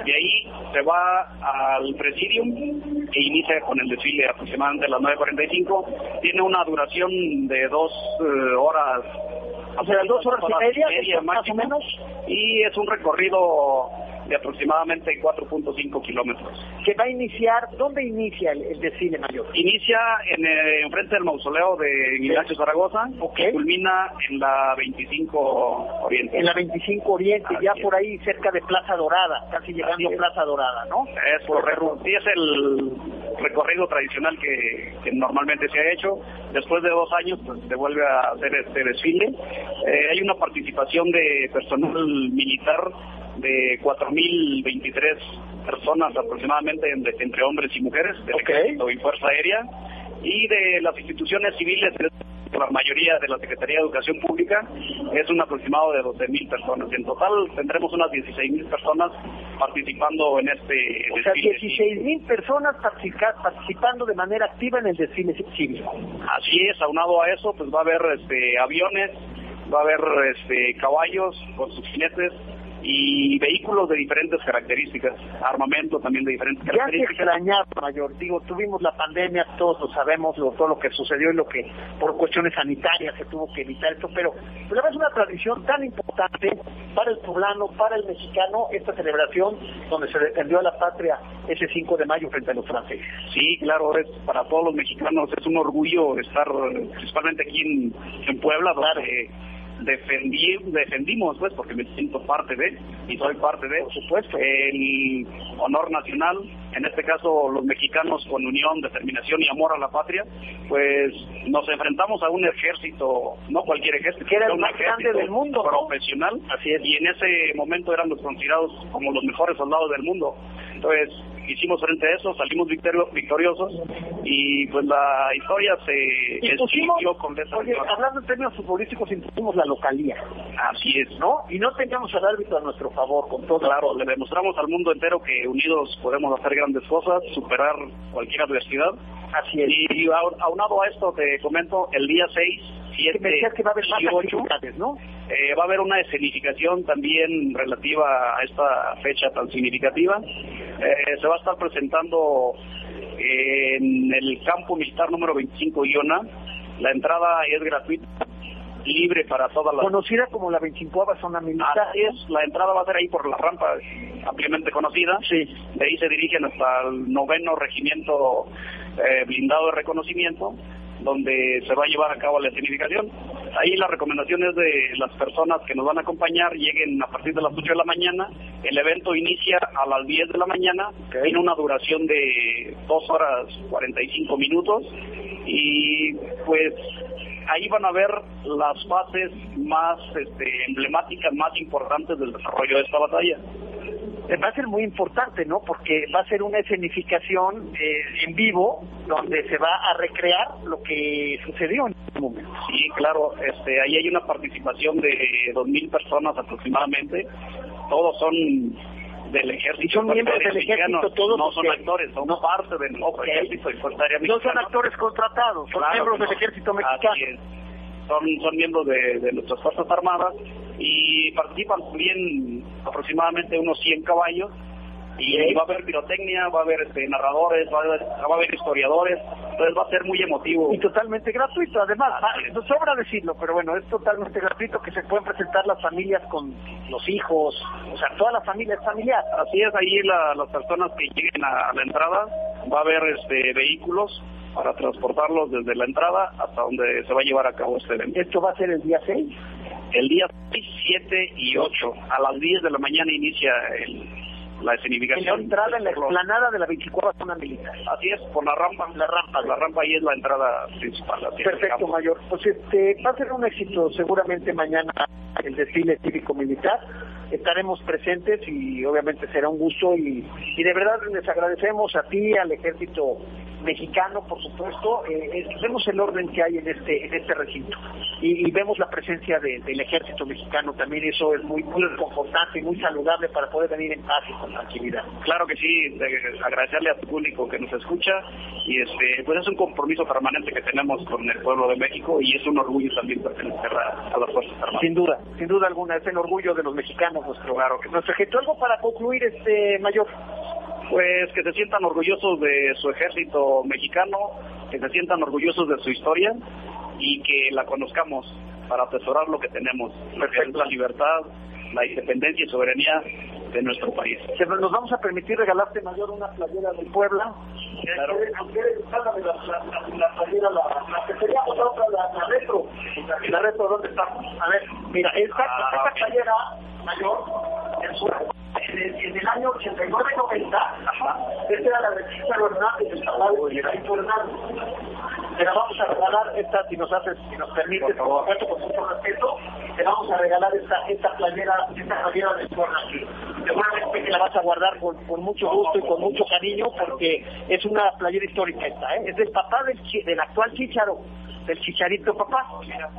F: y ahí se va al presidium e inicia con el desfile aproximadamente a las 9.45. Tiene una duración de dos eh, horas
A: o sea, dos horas y media, más o menos.
F: Y es un recorrido de aproximadamente 4.5 kilómetros.
A: ¿Que va a iniciar? ¿Dónde inicia el, desfile mayor?
F: Inicia en, eh, frente del mausoleo de Ignacio Zaragoza,
A: okay.
F: culmina en la 25 Oriente.
A: En la 25 Oriente, ya por ahí cerca de Plaza Dorada, casi llegando a Plaza Dorada, ¿no?
F: Es correcto. Sí, es el recorrido tradicional que, normalmente se ha hecho. Después de dos años, pues se vuelve a hacer este desfile. Eh, hay una participación de personal militar de 4.023 personas aproximadamente entre, hombres y mujeres del ejército y fuerza aérea y de las instituciones civiles la mayoría de la Secretaría de Educación Pública es un aproximado de 12.000 personas. En total tendremos unas 16.000 personas participando en este
A: o sea, 16.000 personas participando de manera activa en el desfile cívico.
F: Así es, aunado a eso, pues va a haber este, aviones, va a haber este, caballos con sus jinetes, y vehículos de diferentes características, armamento también de diferentes características.
A: Ya extrañar, mayor, digo, tuvimos la pandemia, todos lo sabemos, lo, todo lo que sucedió y lo que por cuestiones sanitarias se tuvo que evitar esto, pero la es una tradición tan importante para el poblano, para el mexicano, esta celebración donde se defendió a la patria ese 5 de mayo frente a los franceses.
F: Sí, claro, es para todos los mexicanos es un orgullo estar principalmente aquí en, en Puebla, donde defendí, defendimos, pues, porque me siento parte de, y soy parte de,
A: por supuesto,
F: el honor nacional, en este caso los mexicanos con unión, determinación y amor a la patria, pues nos enfrentamos a un ejército, no cualquier ejército,
A: que era el más grande del mundo,
F: profesional, así es, y en ese momento éramos considerados como los mejores soldados del mundo. Entonces, hicimos frente a eso, salimos victoriosos y pues la historia se
A: con esa Oye, hablando en términos futbolísticos, impusimos la localía.
F: Así es.
A: ¿No? Y no teníamos al árbitro a nuestro favor, con todo.
F: Claro, le demostramos al mundo entero que unidos podemos hacer grandes cosas, superar cualquier adversidad.
A: Así es.
F: Y aunado a esto, te comento, el día 6, 7,
A: que va a haber más ¿no?
F: Eh, va a haber una escenificación también relativa a esta fecha tan significativa. Eh, se va a estar presentando en el campo militar número 25 Iona. La entrada es gratuita libre para todas las...
A: Conocida como la 25 zona militar.
F: es, la entrada va a ser ahí por la rampa ampliamente conocida.
A: Sí.
F: De ahí se dirigen hasta el noveno regimiento eh, blindado de reconocimiento donde se va a llevar a cabo la escenificación. Ahí la recomendación es de las personas que nos van a acompañar lleguen a partir de las 8 de la mañana. El evento inicia a las 10 de la mañana, tiene una duración de 2 horas 45 minutos y pues ahí van a ver las fases más este, emblemáticas, más importantes del desarrollo de esta batalla.
A: Eh, va a ser muy importante, ¿no? Porque va a ser una escenificación eh, en vivo donde se va a recrear lo que sucedió en ese momento.
F: Sí, claro, este, ahí hay una participación de 2.000 personas aproximadamente. Todos son del ejército.
A: son miembros del ejército todos.
F: No son actores, son parte del ejército y fuerza aérea
A: No son actores contratados, son miembros del ejército mexicano.
F: Son, son miembros de, de nuestras fuerzas armadas y participan también aproximadamente unos 100 caballos. Y, va a haber pirotecnia, va a haber este, narradores, va a haber, historiadores, entonces va a ser muy emotivo.
A: Y totalmente gratuito, además, no sobra decirlo, pero bueno, es totalmente gratuito que se pueden presentar las familias con los hijos, o sea, toda la familia es familiar.
F: Así es, ahí las personas que lleguen a, la entrada, va a haber este vehículos para transportarlos desde la entrada hasta donde se va a llevar a cabo este evento.
A: ¿Esto va a ser el día 6?
F: El día 6, 7 y 8. A las 10 de la mañana inicia el, la escenificación.
A: la entrada en la explanada de la 24 zona militar.
F: Así es, por la rampa.
A: La rampa.
F: La rampa ahí es la entrada principal.
A: Perfecto, Mayor. Pues este, va a ser un éxito seguramente mañana el desfile cívico-militar estaremos presentes y obviamente será un gusto y, y de verdad les agradecemos a ti, al ejército mexicano, por supuesto, eh, vemos el orden que hay en este en este recinto y, vemos la presencia del ejército mexicano también, eso es muy, muy reconfortante y muy saludable para poder venir en paz y con tranquilidad.
F: Claro que sí, agradecerle a tu público que nos escucha y este pues es un compromiso permanente que tenemos con el pueblo de México y es un orgullo también pertenecer a, las Fuerzas Armadas.
A: Sin duda, sin duda alguna, es el orgullo de los mexicanos nuestro, claro, que nuestro ejército. Algo para concluir, este mayor
F: pues que se sientan orgullosos de su ejército mexicano, que se sientan orgullosos de su historia y que la conozcamos para atesorar lo que tenemos, la libertad, la independencia y soberanía de nuestro país.
A: Nos vamos a permitir regalarte mayor una playera del Puebla.
F: Claro.
A: La, la, playera, la, la que sería otra, la, la retro. La retro, ¿dónde está? A ver, mira, esta, ah, esta playera mayor, en su en el, año 89-90, esta era la regista Hernández, el de Hernández. Te la vamos a regalar esta, si nos haces, si nos permite, por supuesto, con mucho respeto, te vamos a regalar esta, esta playera, esta playera de aquí. Seguramente que la vas a guardar con, con, mucho gusto y con mucho cariño, porque es una playera histórica esta, ¿eh? Es del papá del, del actual Chicharo, del Chicharito papá,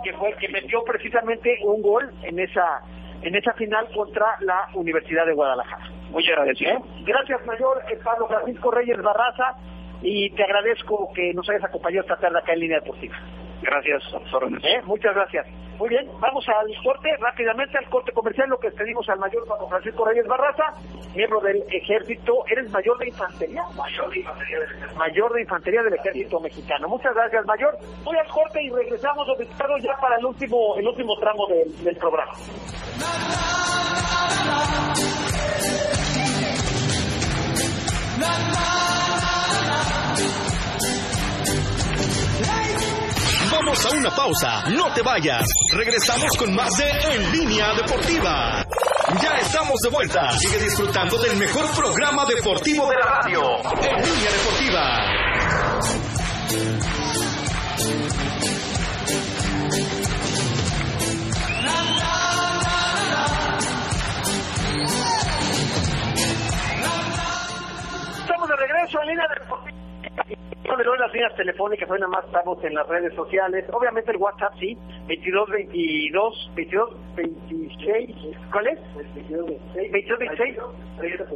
A: que fue el que metió precisamente un gol en esa en esa final contra la Universidad de Guadalajara.
F: Muy agradecido. ¿Eh?
A: Gracias, mayor eh, Pablo Francisco Reyes Barraza, y te agradezco que nos hayas acompañado esta tarde acá en línea deportiva.
F: Gracias,
A: ¿Eh? Muchas gracias. Muy bien, vamos al corte, rápidamente al corte comercial, lo que pedimos al mayor Pablo Francisco Reyes Barraza, miembro del ejército, eres mayor de infantería, mayor de infantería del ejército, mayor de infantería del ejército mexicano. Muchas gracias, mayor. Voy al corte y regresamos, Ricardo, ya para el último, el último tramo del, del programa.
E: Vamos a una pausa, no te vayas. Regresamos con más de En Línea Deportiva. Ya estamos de vuelta. Sigue disfrutando del mejor programa deportivo de la radio. En Línea Deportiva.
A: regreso en línea de doy las líneas telefónicas, hoy nada más estamos en las redes sociales. Obviamente el WhatsApp sí, 22 22 22 26, ¿cuál es? 22 26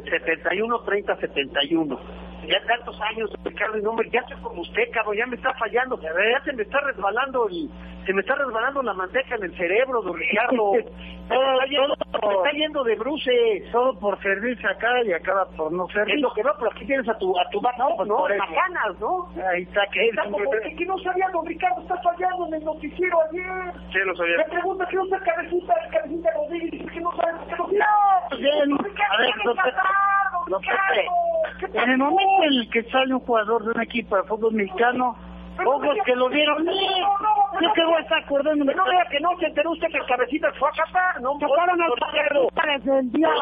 A: 71 30 71. Ya tantos años, Ricardo, y no, ya estoy como usted, cabrón, ya me está fallando, ya se me está resbalando el, se me está resbalando la manteca en el cerebro, don Ricardo. todo, está yendo de bruce.
G: Todo por servirse acá y acaba por no servir.
A: Es lo que no, pero aquí tienes a tu, a tu no, pues no, bacanas, ¿no?
G: Ahí está, que
A: está como que, no sabía, don Ricardo, está fallando en el noticiero ayer.
F: Sí, lo sabía.
A: Me pregunta que no está cabecita, cabecita Rodríguez, dice que no sabe que no
G: No, bien, a ver, no, en el momento en el que sale un jugador de un equipo de fútbol mexicano, Ojos que lo vieron. Yo que voy a estar acordándome.
A: No vea que no se enteró usted que el cabecita fue a capar. No,
G: Caparon al Ricardo.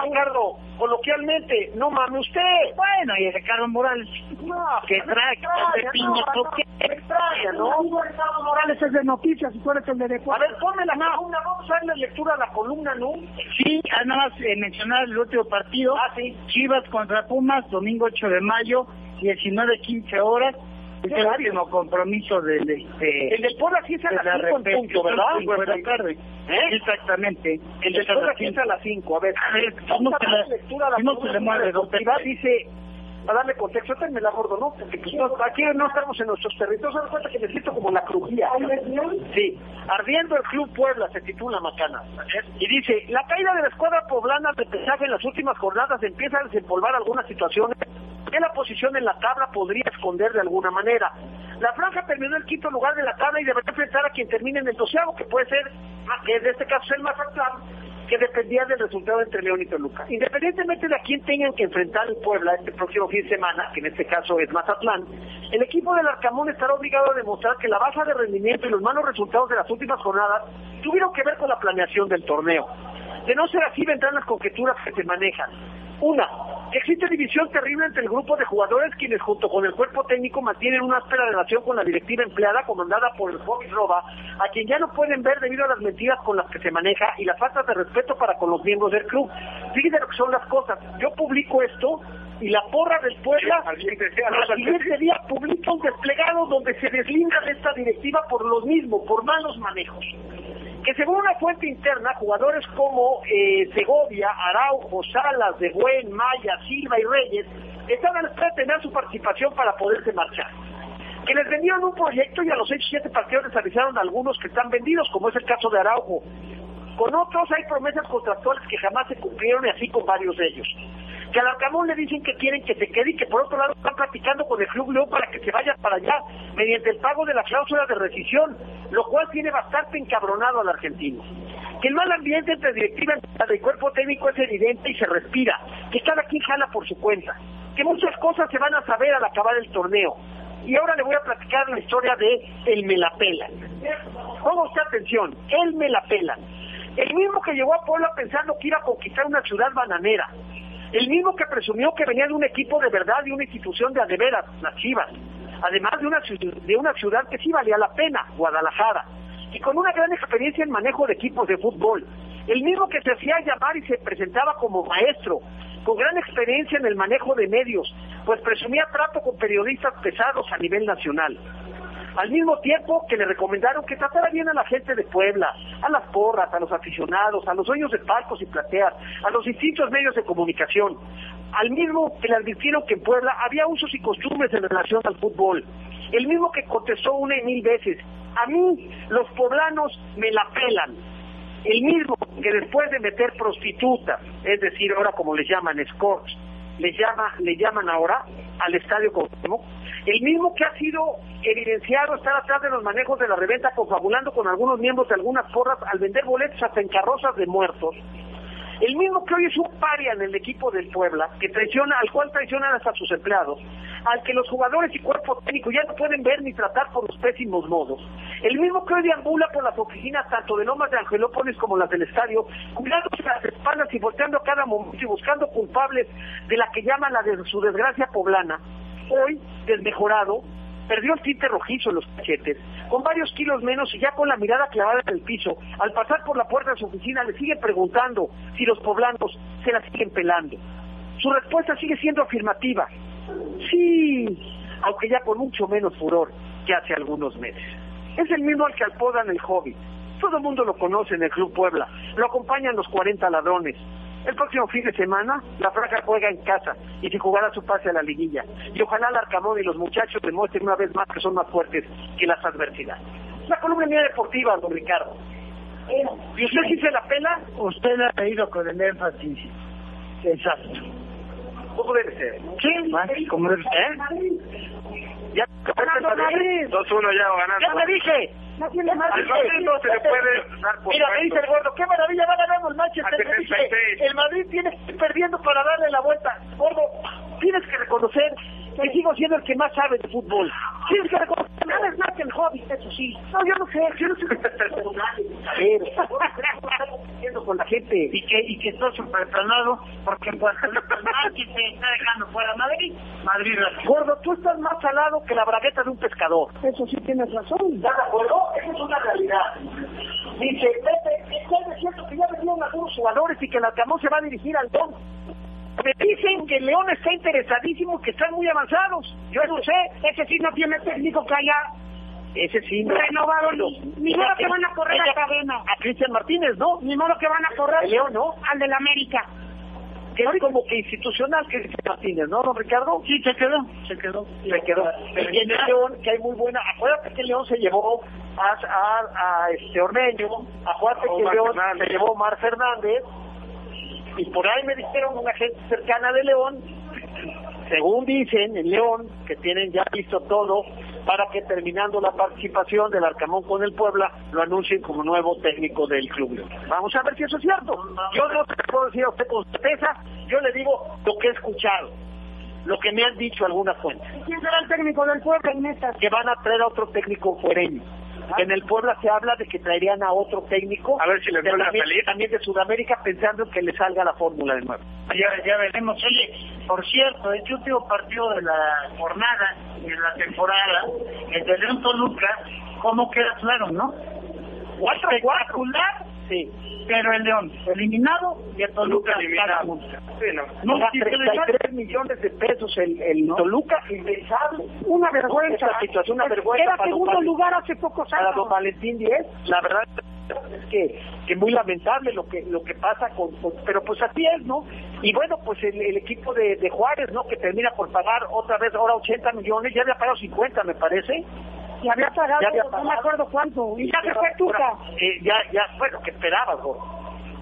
A: Ricardo, coloquialmente, no mame usted.
G: Bueno, y Ricardo Morales.
A: No, que trae,
G: que piña,
A: que extraña, ¿no?
G: Ricardo Morales es de noticias y tú eres el de
A: A ver, ponme la columna, vamos a darle lectura a la columna, ¿no?
G: Sí, nada más eh, mencionar el último partido.
A: Ah, sí.
G: Chivas contra Pumas, domingo 8 de mayo, 19-15 horas es el último compromiso del este
A: el del Puebla sí es a las 5 en punto, ¿verdad?
G: Buenas tardes. ¿Eh? Exactamente.
A: El del Puebla sí es a las 5. A ver,
G: a ver ¿cómo se la lectura la
A: ¿cómo se le mueve? Dice a darle contexto, este me la gordo, ¿no? Porque pues, aquí no estamos en nuestros territorios, se cuenta que me siento como la crujía. Sí, Ardiendo el Club Puebla se titula Macana. Y dice, la caída de la escuadra poblana de pesaje en las últimas jornadas empieza a desempolvar algunas situaciones que la posición en la tabla podría esconder de alguna manera. La franja terminó en el quinto lugar de la tabla y deberá enfrentar a quien termine en el doceavo, que puede ser, que en este caso el Mazatlán, que dependía del resultado entre León y Toluca. Independientemente de a quién tengan que enfrentar el Puebla este próximo fin de semana, que en este caso es Mazatlán, el equipo del Arcamón estará obligado a demostrar que la baja de rendimiento y los malos resultados de las últimas jornadas tuvieron que ver con la planeación del torneo. De no ser así, vendrán las conjeturas que se manejan. Una, existe división terrible entre el grupo de jugadores quienes junto con el cuerpo técnico mantienen una áspera relación con la directiva empleada comandada por el joven Roba, a quien ya no pueden ver debido a las mentiras con las que se maneja y la falta de respeto para con los miembros del club. Fíjense lo que son las cosas. Yo publico esto y la porra del Puebla al siguiente día publica un desplegado donde se deslinda de esta directiva por los mismos, por malos manejos que según una fuente interna, jugadores como eh, Segovia, Araujo, Salas, De Buen, Maya, Silva y Reyes estaban a de tener su participación para poderse marchar. Que les vendieron un proyecto y a los 6 o 7 partidos les avisaron algunos que están vendidos, como es el caso de Araujo. Con otros hay promesas contractuales que jamás se cumplieron y así con varios de ellos que al Arcamón le dicen que quieren que se quede y que por otro lado están platicando con el Club León para que se vaya para allá mediante el pago de la cláusula de rescisión, lo cual tiene bastante encabronado al argentino. Que el mal ambiente entre directiva y cuerpo técnico es evidente y se respira, que cada quien jala por su cuenta, que muchas cosas se van a saber al acabar el torneo. Y ahora le voy a platicar la historia de El Me la. Ponga usted atención, El Me la pelan. El mismo que llegó a Puebla pensando que iba a conquistar una ciudad bananera, el mismo que presumió que venía de un equipo de verdad, de una institución de adeveras, las Chivas. Además de una, de una ciudad que sí valía la pena, Guadalajara. Y con una gran experiencia en manejo de equipos de fútbol. El mismo que se hacía llamar y se presentaba como maestro, con gran experiencia en el manejo de medios, pues presumía trato con periodistas pesados a nivel nacional al mismo tiempo que le recomendaron que tratara bien a la gente de Puebla, a las porras, a los aficionados, a los dueños de palcos y plateas, a los distintos medios de comunicación, al mismo que le advirtieron que en Puebla había usos y costumbres en relación al fútbol, el mismo que contestó una y mil veces, a mí los poblanos me la pelan, el mismo que después de meter prostitutas, es decir, ahora como les llaman escorts, le llama, le llaman ahora al estadio Cuauhtémoc, el mismo que ha sido evidenciado estar atrás de los manejos de la reventa confabulando con algunos miembros de algunas porras al vender boletos hasta en carrozas de muertos, el mismo que hoy es un paria en el equipo del Puebla, que traiciona, al cual traicionan hasta sus empleados, al que los jugadores y cuerpo técnico ya no pueden ver ni tratar por los pésimos modos. El mismo que hoy deambula por las oficinas tanto de Lomas de Angelópolis como las del estadio, cuidándose las espaldas y volteando a cada momento y buscando culpables de la que llaman la de su desgracia poblana. Hoy, desmejorado, perdió el tinte rojizo en los cachetes, con varios kilos menos y ya con la mirada clavada en el piso, al pasar por la puerta de su oficina le sigue preguntando si los poblanos se la siguen pelando. Su respuesta sigue siendo afirmativa. Sí, aunque ya con mucho menos furor que hace algunos meses. Es el mismo al que apodan el hobby. Todo el mundo lo conoce en el Club Puebla. Lo acompañan los 40 ladrones. El próximo fin de semana, la franja juega en casa y se jugará su pase a la liguilla. Y ojalá el Arcamón y los muchachos demuestren una vez más que son más fuertes que las adversidades. La columna mía deportiva, don Ricardo. ¿Y usted sí se la pela?
G: Usted ha leído con el énfasis. Exacto.
A: ¿Cómo debe ser?
G: Sí, ¿cómo debe ser?
A: Ya, 2-1 ya ganando.
G: Ya te dije.
A: No tiene más. Al Madrid no se le puede dar por
G: Mira, me dice el gordo, qué maravilla, va a ganar el Manchester. El Madrid tiene que ir perdiendo para darle la vuelta. Gordo, tienes que reconocer que sigo siendo el que más sabe de fútbol. Tienes que reconocer, nada es más que el hobby, eso sí. No, yo no sé, yo no sé qué con la gente y que, y que estoy superplanado porque en Puerto Rico se está dejando fuera Madrid. Madrid, gordo, tú estás más salado que la bragueta de un pescador.
D: Eso sí tienes razón.
A: ¿Estás de acuerdo? Esa es una realidad. Dice, Pepe, es cierto que ya vendieron algunos jugadores y que el Alcamón se va a dirigir al Don me dicen que León está interesadísimo, que están muy avanzados. Yo no sé, ese sí no tiene técnico que haya. Ese sí no.
D: Renovado, ni, modo que van a correr a cadena.
A: A Cristian Martínez, ¿no?
D: Ni modo que van a correr.
A: León, ¿no?
D: Al del América.
A: que es como que institucional, que Martínez, ¿no, don Ricardo?
B: Sí, se quedó, se quedó.
A: Se quedó. Y en el León, que hay muy buena, acuérdate que León se llevó a, a, a este Ormeño, acuérdate que León se llevó a Omar Fernández, y por ahí me dijeron una gente cercana de León, según dicen en León, que tienen ya visto todo, para que terminando la participación del Arcamón con el Puebla, lo anuncien como nuevo técnico del club. Vamos a ver si eso es cierto. Yo no te puedo decir a usted con certeza, yo le digo lo que he escuchado, lo que me han dicho algunas fuentes.
D: ¿Quién será el técnico del Puebla, Inés?
A: Que van a traer a otro técnico fuereño. En el Puebla se habla de que traerían a otro técnico.
C: A ver si les vuelve a
A: también,
C: salir.
A: también de Sudamérica pensando en que le salga la fórmula de nuevo.
B: Ya, ya veremos. Oye, por cierto, el último partido de la jornada y de la temporada, el de León Toluca, ¿cómo queda claro, no?
A: Cuatro
B: Espectacular,
A: Sí.
B: pero el León eliminado y el Toluca
C: eliminado.
B: cada uno.
C: Sí, no.
B: No,
A: Paga
B: si se le
A: 33 millones de pesos el, el Toluca, impensable.
D: Una vergüenza.
A: Esa situación, una vergüenza
D: Era
A: para
D: segundo
A: Valentín-
D: lugar hace pocos
A: para don
D: años.
A: Valentín Díez, la verdad es que, que muy lamentable lo que lo que pasa con, con- pero pues así es, ¿no? Y bueno, pues el, el equipo de, de Juárez, ¿no? Que termina por pagar otra vez ahora 80 millones, ya había pagado 50 me parece.
D: Y había pagado,
A: Ya había
D: no me
A: pagado.
D: acuerdo cuánto. Y ya se fue Tuca.
A: Eh, ya, ya fue lo que esperabas.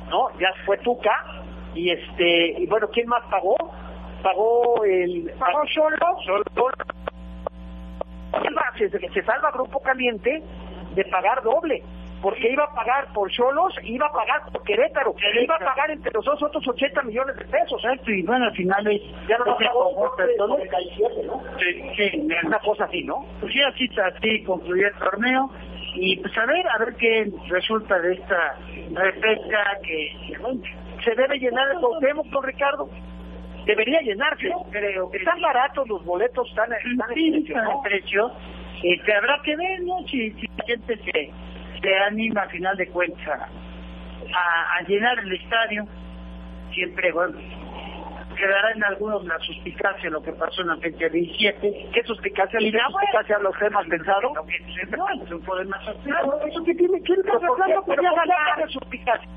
A: ¿no? Ya fue Tuca y este y bueno, ¿quién más pagó? Pagó el
D: Pagó solo.
A: solo se, se salva Grupo Caliente de pagar doble porque iba a pagar por Cholos, iba a pagar por Querétaro, iba a pagar entre los dos otros 80 millones de pesos.
B: Exacto, y bueno, al final es...
A: Ya no pagó
B: como
A: por
B: todo.
A: 97, ¿no?
C: Sí.
B: Sí,
A: Una cosa así, ¿no?
B: Pues sí, así, así concluyó el torneo. Y pues a ver, a ver qué resulta de esta repesca que, bueno,
A: Se debe llenar el Cuauhtémoc, don Ricardo. Debería llenarse.
B: creo que
A: Están baratos los boletos, están, están en
B: sí,
A: precio,
B: está
A: ¿no?
B: precio. Este, habrá que ver, ¿no? Si, si la gente se, se anima a final de cuentas a, a llenar el estadio, siempre, bueno, quedará en algunos la suspicacia lo que pasó en la fecha 17.
A: ¿Qué suspicacia? ¿Qué suspicacia los temas pensado?
B: Siempre es un más
D: Claro, eso que tiene que ir hablando
A: ¿por hablar de suspicacia,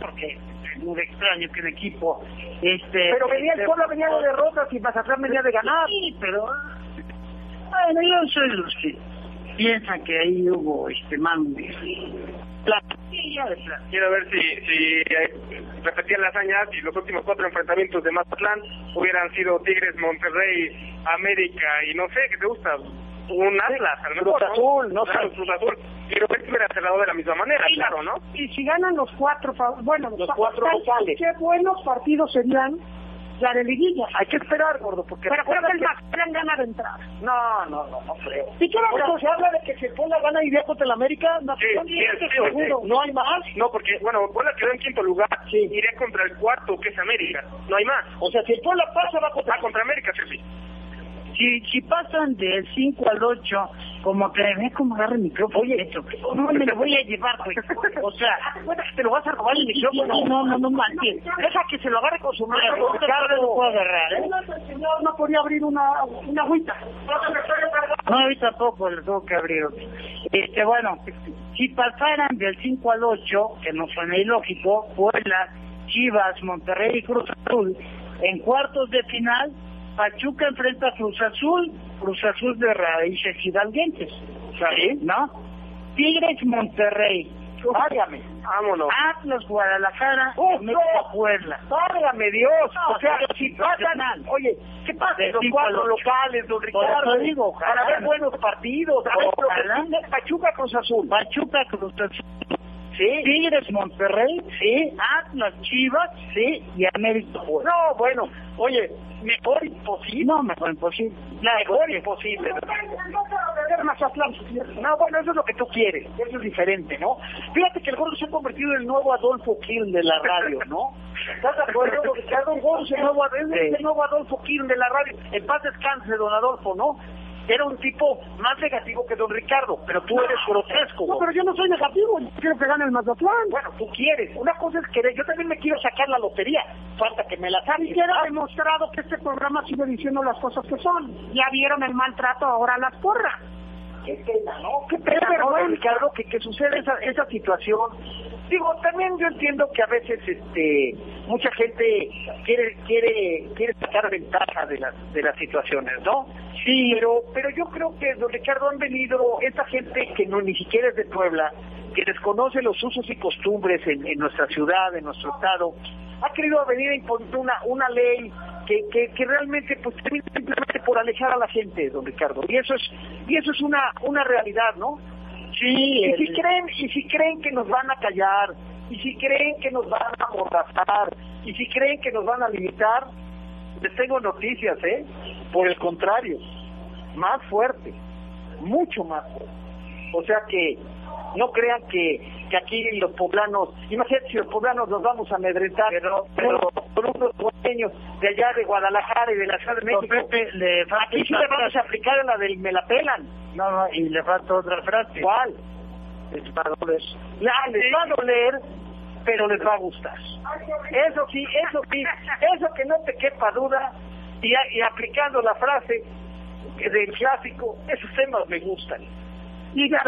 B: porque es muy extraño que un equipo este
A: Pero venía el
B: este,
A: Puebla venía de derrotas y Mazatlán venía de ganar.
B: Sí, pero bueno, yo soy de los que piensan que ahí hubo este plata.
C: Quiero ver si, si eh, repetían las hazañas y los últimos cuatro enfrentamientos de Mazatlán hubieran sido Tigres, Monterrey, América y no sé, ¿qué te gusta? Un Atlas, al
A: Cruz
C: mejor,
A: Azul, no sé.
C: Cruz Azul. Quiero ver si hubiera cerrado de la misma manera, claro, ¿no?
D: Y si ganan los cuatro, bueno,
A: Los cuatro locales.
D: Qué buenos partidos serían la de liguilla.
A: Hay que esperar, gordo, porque
D: Pero creo que el Mazatlán gana de entrada.
A: No, no, no, no creo.
D: ¿Y qué
A: Ahora,
D: vamos
A: se habla de que si el Puebla gana y contra el América, no,
C: Sí,
A: no,
C: sí, sí,
A: seguro.
C: sí.
A: no hay más.
C: No, porque, bueno, Puebla quedó en quinto lugar.
A: Sí.
C: Iré contra el cuarto, que es América. No hay más.
A: O sea, si el Puebla pasa, va contra
C: Ah, contra América.
B: Si, si pasan del 5 al 8, como que ve cómo agarra el micrófono. Oye, esto, no me lo voy a llevar, güey. O sea,
A: que te lo vas a robar el micrófono.
B: no, no, no manches.
A: Deja que se lo agarre con su mano.
B: Ricardo lo puedo agarrar, ¿eh?
D: Señor no podía abrir una, una agüita.
B: No, ahorita tampoco le tengo que abrir. Este, bueno, si pasaran del 5 al 8, que no suena ilógico, Puebla, Chivas, Monterrey y Cruz Azul, en cuartos de final, Pachuca enfrenta a Cruz Azul, Cruz Azul de raíces hidalguenses, ¿sabes? ¿No? Tigres, Monterrey,
A: Válgame.
C: Vámonos.
B: Atlas, Guadalajara,
A: ¡Uf,
B: América,
A: no!
B: Puebla.
A: Válgame Dios.
B: No,
A: o sea, si pasan, oye, ¿qué pasa? Los cuatro locales, don Ricardo.
B: eso digo, ojalá.
A: para ver buenos partidos.
B: Ojalá.
A: Pachuca Cruz Azul.
B: Pachuca, Cruz Azul.
A: Sí.
B: Tigres, Monterrey,
A: Sí.
B: Atlas, Chivas,
A: Sí.
B: y América. Puebla.
A: No, bueno, oye, mejor imposible.
B: No, mejor imposible.
A: Mejor imposible. No, bueno, eso es lo que tú quieres, eso es diferente, ¿no? Fíjate que el gordo se ha convertido en el nuevo Adolfo Kirn de la radio, ¿no? ¿Estás de acuerdo? Gordo el nuevo, es el nuevo Adolfo Kirn de la radio. En paz descanse, don Adolfo, ¿no? Era un tipo más negativo que don Ricardo, pero tú eres grotesco.
D: No, pero yo no soy negativo. yo Quiero que gane el Mazatlán.
A: Bueno, tú quieres. Una cosa es querer. Yo también me quiero sacar la lotería. Falta que me la saque.
D: Ni queda demostrado que este programa sigue diciendo las cosas que son. Ya vieron el maltrato ahora las porras.
A: Qué pena, ¿no? Qué pena, ¿no, Ricardo? Que, que suceda esa, esa situación Digo, también yo entiendo que a veces este mucha gente quiere quiere quiere sacar ventaja de las de las situaciones, ¿no? Sí, pero pero yo creo que don Ricardo han venido esta gente que no ni siquiera es de Puebla, que desconoce los usos y costumbres en, en nuestra ciudad, en nuestro estado, ha querido venir a imponer una una ley que, que, que realmente pues simplemente por alejar a la gente, don Ricardo. Y eso es y eso es una una realidad, ¿no? Sí, y si creen, y si creen que nos van a callar, y si creen que nos van a amordazar, y si creen que nos van a limitar, les tengo noticias, ¿eh? Por el contrario, más fuerte, mucho más fuerte. O sea que no crean que, que aquí los poblanos, imagínate si los poblanos nos vamos a amedrentar pero, pero con unos dueños de allá de Guadalajara y de la Ciudad de México.
G: Pepe, le
A: aquí sí le vamos a aplicar a la del me la pelan.
G: No, no, y le falta otra frase.
A: ¿Cuál?
G: Les va a doler.
A: Ah, les va a doler, pero les va a gustar. Eso sí, eso sí, eso que no te quepa duda, y, y aplicando la frase del clásico, esos temas me gustan.
D: Y el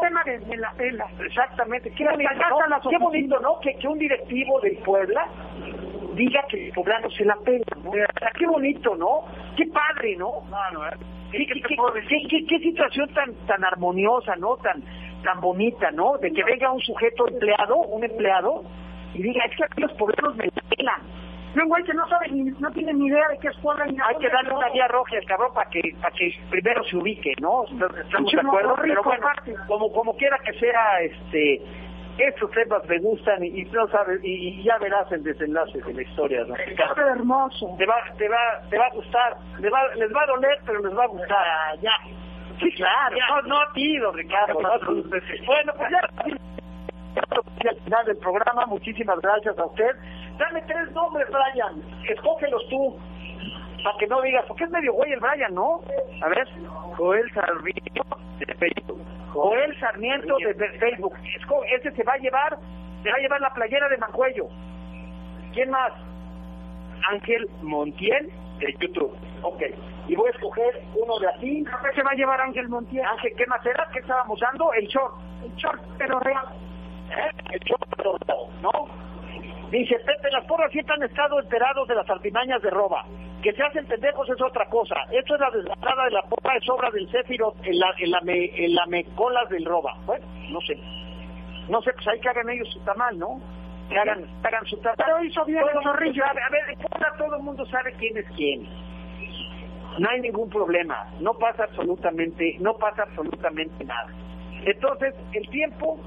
D: tema de, de la pela.
A: Exactamente. Qué bonito, ¿no? Qué bonito, ¿no? Que, que un directivo del Puebla diga que el poblano se la pela, ¿no? Qué bonito, ¿no? Qué padre, ¿no?
G: No, no, ¿eh?
A: ¿Qué, qué, qué, qué, qué situación tan tan armoniosa, ¿no? Tan tan bonita, ¿no? De que venga un sujeto empleado, un empleado, y diga, es que aquí los poblanos me la pelan.
D: Un güey que no sabe, ni, no tiene ni idea de qué es Puebla ni
A: Hay que darle una guía roja al cabrón para que, para que primero se ubique, ¿no? Estamos de acuerdo, pero bueno, como, como quiera que sea, este, estos temas me gustan y, y no sabes, y, y ya verás el desenlace de la historia, ¿no?
D: Está hermoso.
A: Te va, te va, te va a gustar, les va, les va a doler, pero les va a gustar.
D: Ya.
A: Sí, claro, no, no a ti, don Ricardo. no. Bueno, pues ya al final del programa, muchísimas gracias a usted. Dame tres nombres, Brian, escógelos tú, para que no digas, porque es medio güey el Brian, ¿no? A ver,
G: Joel Sarmiento de Facebook.
A: Joel Sarmiento de Facebook. Ese se va a llevar, se va a llevar la playera de Mancuello. ¿Quién más?
C: Ángel Montiel de YouTube.
A: Ok. Y voy a escoger uno de aquí.
D: ¿Qué se va a llevar Ángel Montiel?
A: Ángel, ¿qué más era? ¿Qué estábamos usando? El short.
D: El short, pero real.
A: ¿Eh? El short, pero no, ¿no? Dice, Pepe, las porras siempre han estado enterados de las artimañas de roba. Que se hacen pendejos es otra cosa. Esto es la desgraciada de la porra, es obra del Céfiro en la, en la, me, en la mecolas del roba. Bueno, no sé. No sé, pues ahí que hagan ellos su tamal, ¿no? Que hagan, hagan su tamal.
D: Pero hizo bien el zorrillo.
A: a ver, en Puebla todo el mundo sabe quién es quién. No hay ningún problema. No pasa absolutamente, no pasa absolutamente nada. Entonces, el tiempo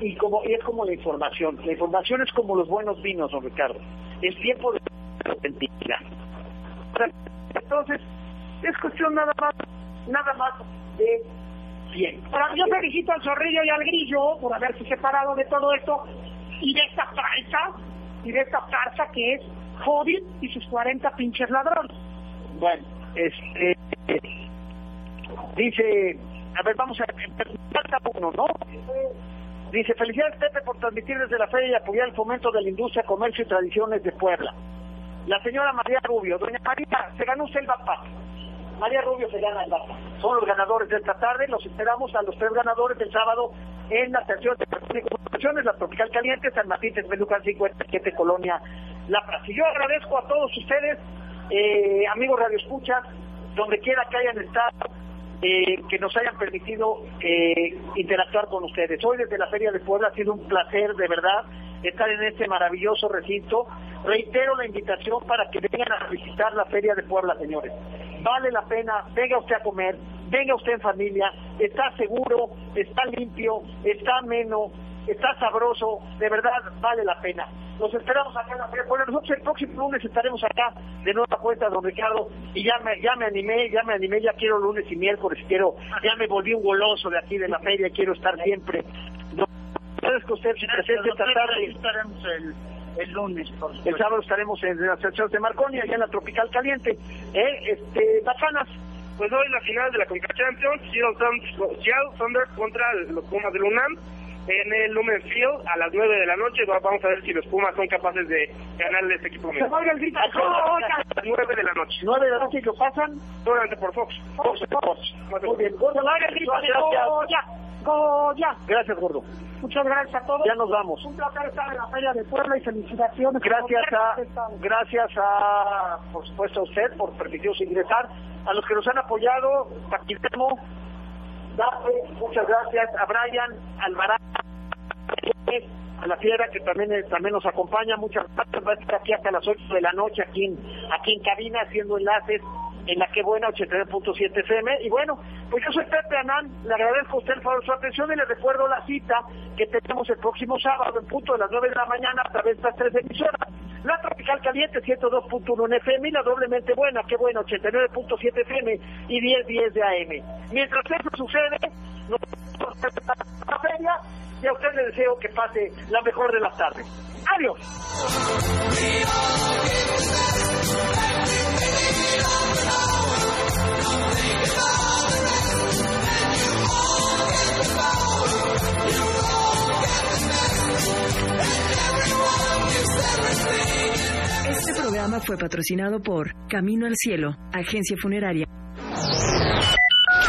A: y como y es como la información. La información es como los buenos vinos, don Ricardo. El tiempo de autenticidad. Entonces, es cuestión nada más, nada más de tiempo.
D: Ahora, yo felicito al zorrillo y al grillo por haberse separado de todo esto y de esta farsa y de esta farsa que es Hobbit y sus 40 pinches ladrones.
A: Bueno, este dice, a ver, vamos a falta uno, ¿no? Dice, felicidades Pepe por transmitir desde la feria y apoyar el fomento de la industria, comercio y tradiciones de Puebla. La señora María Rubio, doña María, se ganó usted el BAPA. María Rubio se gana el BAPA. Son los ganadores de esta tarde, los esperamos a los tres ganadores del sábado en la estación de comunicaciones, la Tropical Caliente, San Martín, Texmelucan 57, Colonia La Plaza. Y yo agradezco a todos ustedes, eh, amigos Radio Escucha, donde quiera que hayan estado, eh, que nos hayan permitido eh, interactuar con ustedes. Hoy desde la Feria de Puebla ha sido un placer, de verdad, estar en este maravilloso recinto. Reitero la invitación para que vengan a visitar la Feria de Puebla, señores. Vale la pena, venga usted a comer, venga usted en familia, está seguro, está limpio, está ameno, está sabroso, de verdad vale la pena. Los esperamos acá en la Feria Puebla. Nosotros el próximo lunes estaremos acá de nueva cuenta, don Ricardo, y ya me, ya me animé, ya me animé, ya quiero lunes y miércoles, quiero, ya me volví un goloso de aquí de la feria, quiero estar siempre. No, agradezco a usted su presencia esta tarde.
G: estaremos el, el lunes, por
A: El sábado estaremos en la sección de Marconi, allá en la Tropical Caliente. ¿Eh? Este, bacanas.
C: Pues hoy la final de la Conca Champions, Seattle Thunder contra los Pumas del UNAM en el Lumen Field a las 9 de la noche. Va- Vamos a ver si los Pumas son capaces de ganarle este equipo.
D: Se el grito.
C: A las 9 de la noche.
A: Nueve de la noche lo pasan.
C: Solamente por Fox.
A: Fox Sports. Muy bien. Gordo, larga el grito.
D: Ya. Goya.
A: Gracias, gordo.
D: Muchas gracias a todos.
A: Ya nos vamos.
D: Un placer estar en la Feria de Puebla y felicitaciones.
A: Gracias a, gracias a, por supuesto, a usted por permitirnos ingresar. A los que nos han apoyado, Paquitemo, muchas gracias. A Brian, Alvarado, a la fiera que también eh, también nos acompaña, muchas gracias. Va a estar aquí hasta las 8 de la noche, aquí en, aquí en cabina, haciendo enlaces en la que buena 89.7 FM. Y bueno, pues yo soy Pepe Anán, le agradezco a usted de su atención y le recuerdo la cita que tenemos el próximo sábado en punto de las 9 de la mañana a través de estas tres emisoras. La Tropical Caliente 102.1 en FM y la doblemente buena, qué buena 89.7 FM y 10.10 de AM. Mientras eso sucede, nos la feria y a usted le deseo que pase la mejor de las tardes. Adiós.
H: Programa fue patrocinado por Camino al Cielo, agencia funeraria.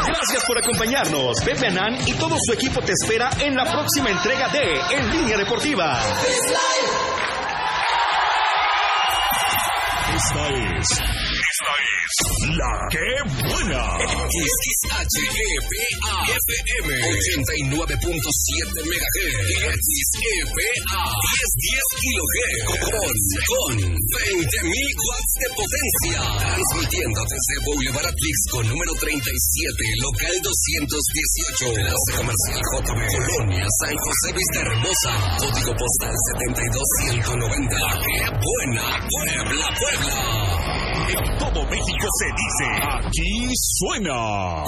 E: Gracias por acompañarnos. Pepe Anán y todo su equipo te espera en la próxima entrega de En Línea Deportiva.
I: Esta es. Esta es. La que buena.
J: XHEPA FM 89.7 MHz. XEPA 1010 kHz. Con, con 20.000 watts de potencia. Transmitiendo desde Boulevard Atlix con número 37, local 218. Enlace comercial JB. Colonia, San José Vista Hermosa. Código postal 72190. ¡Qué buena! Puebla, Puebla.
I: En todo México se dice. Aquí suena.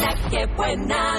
K: La que buena.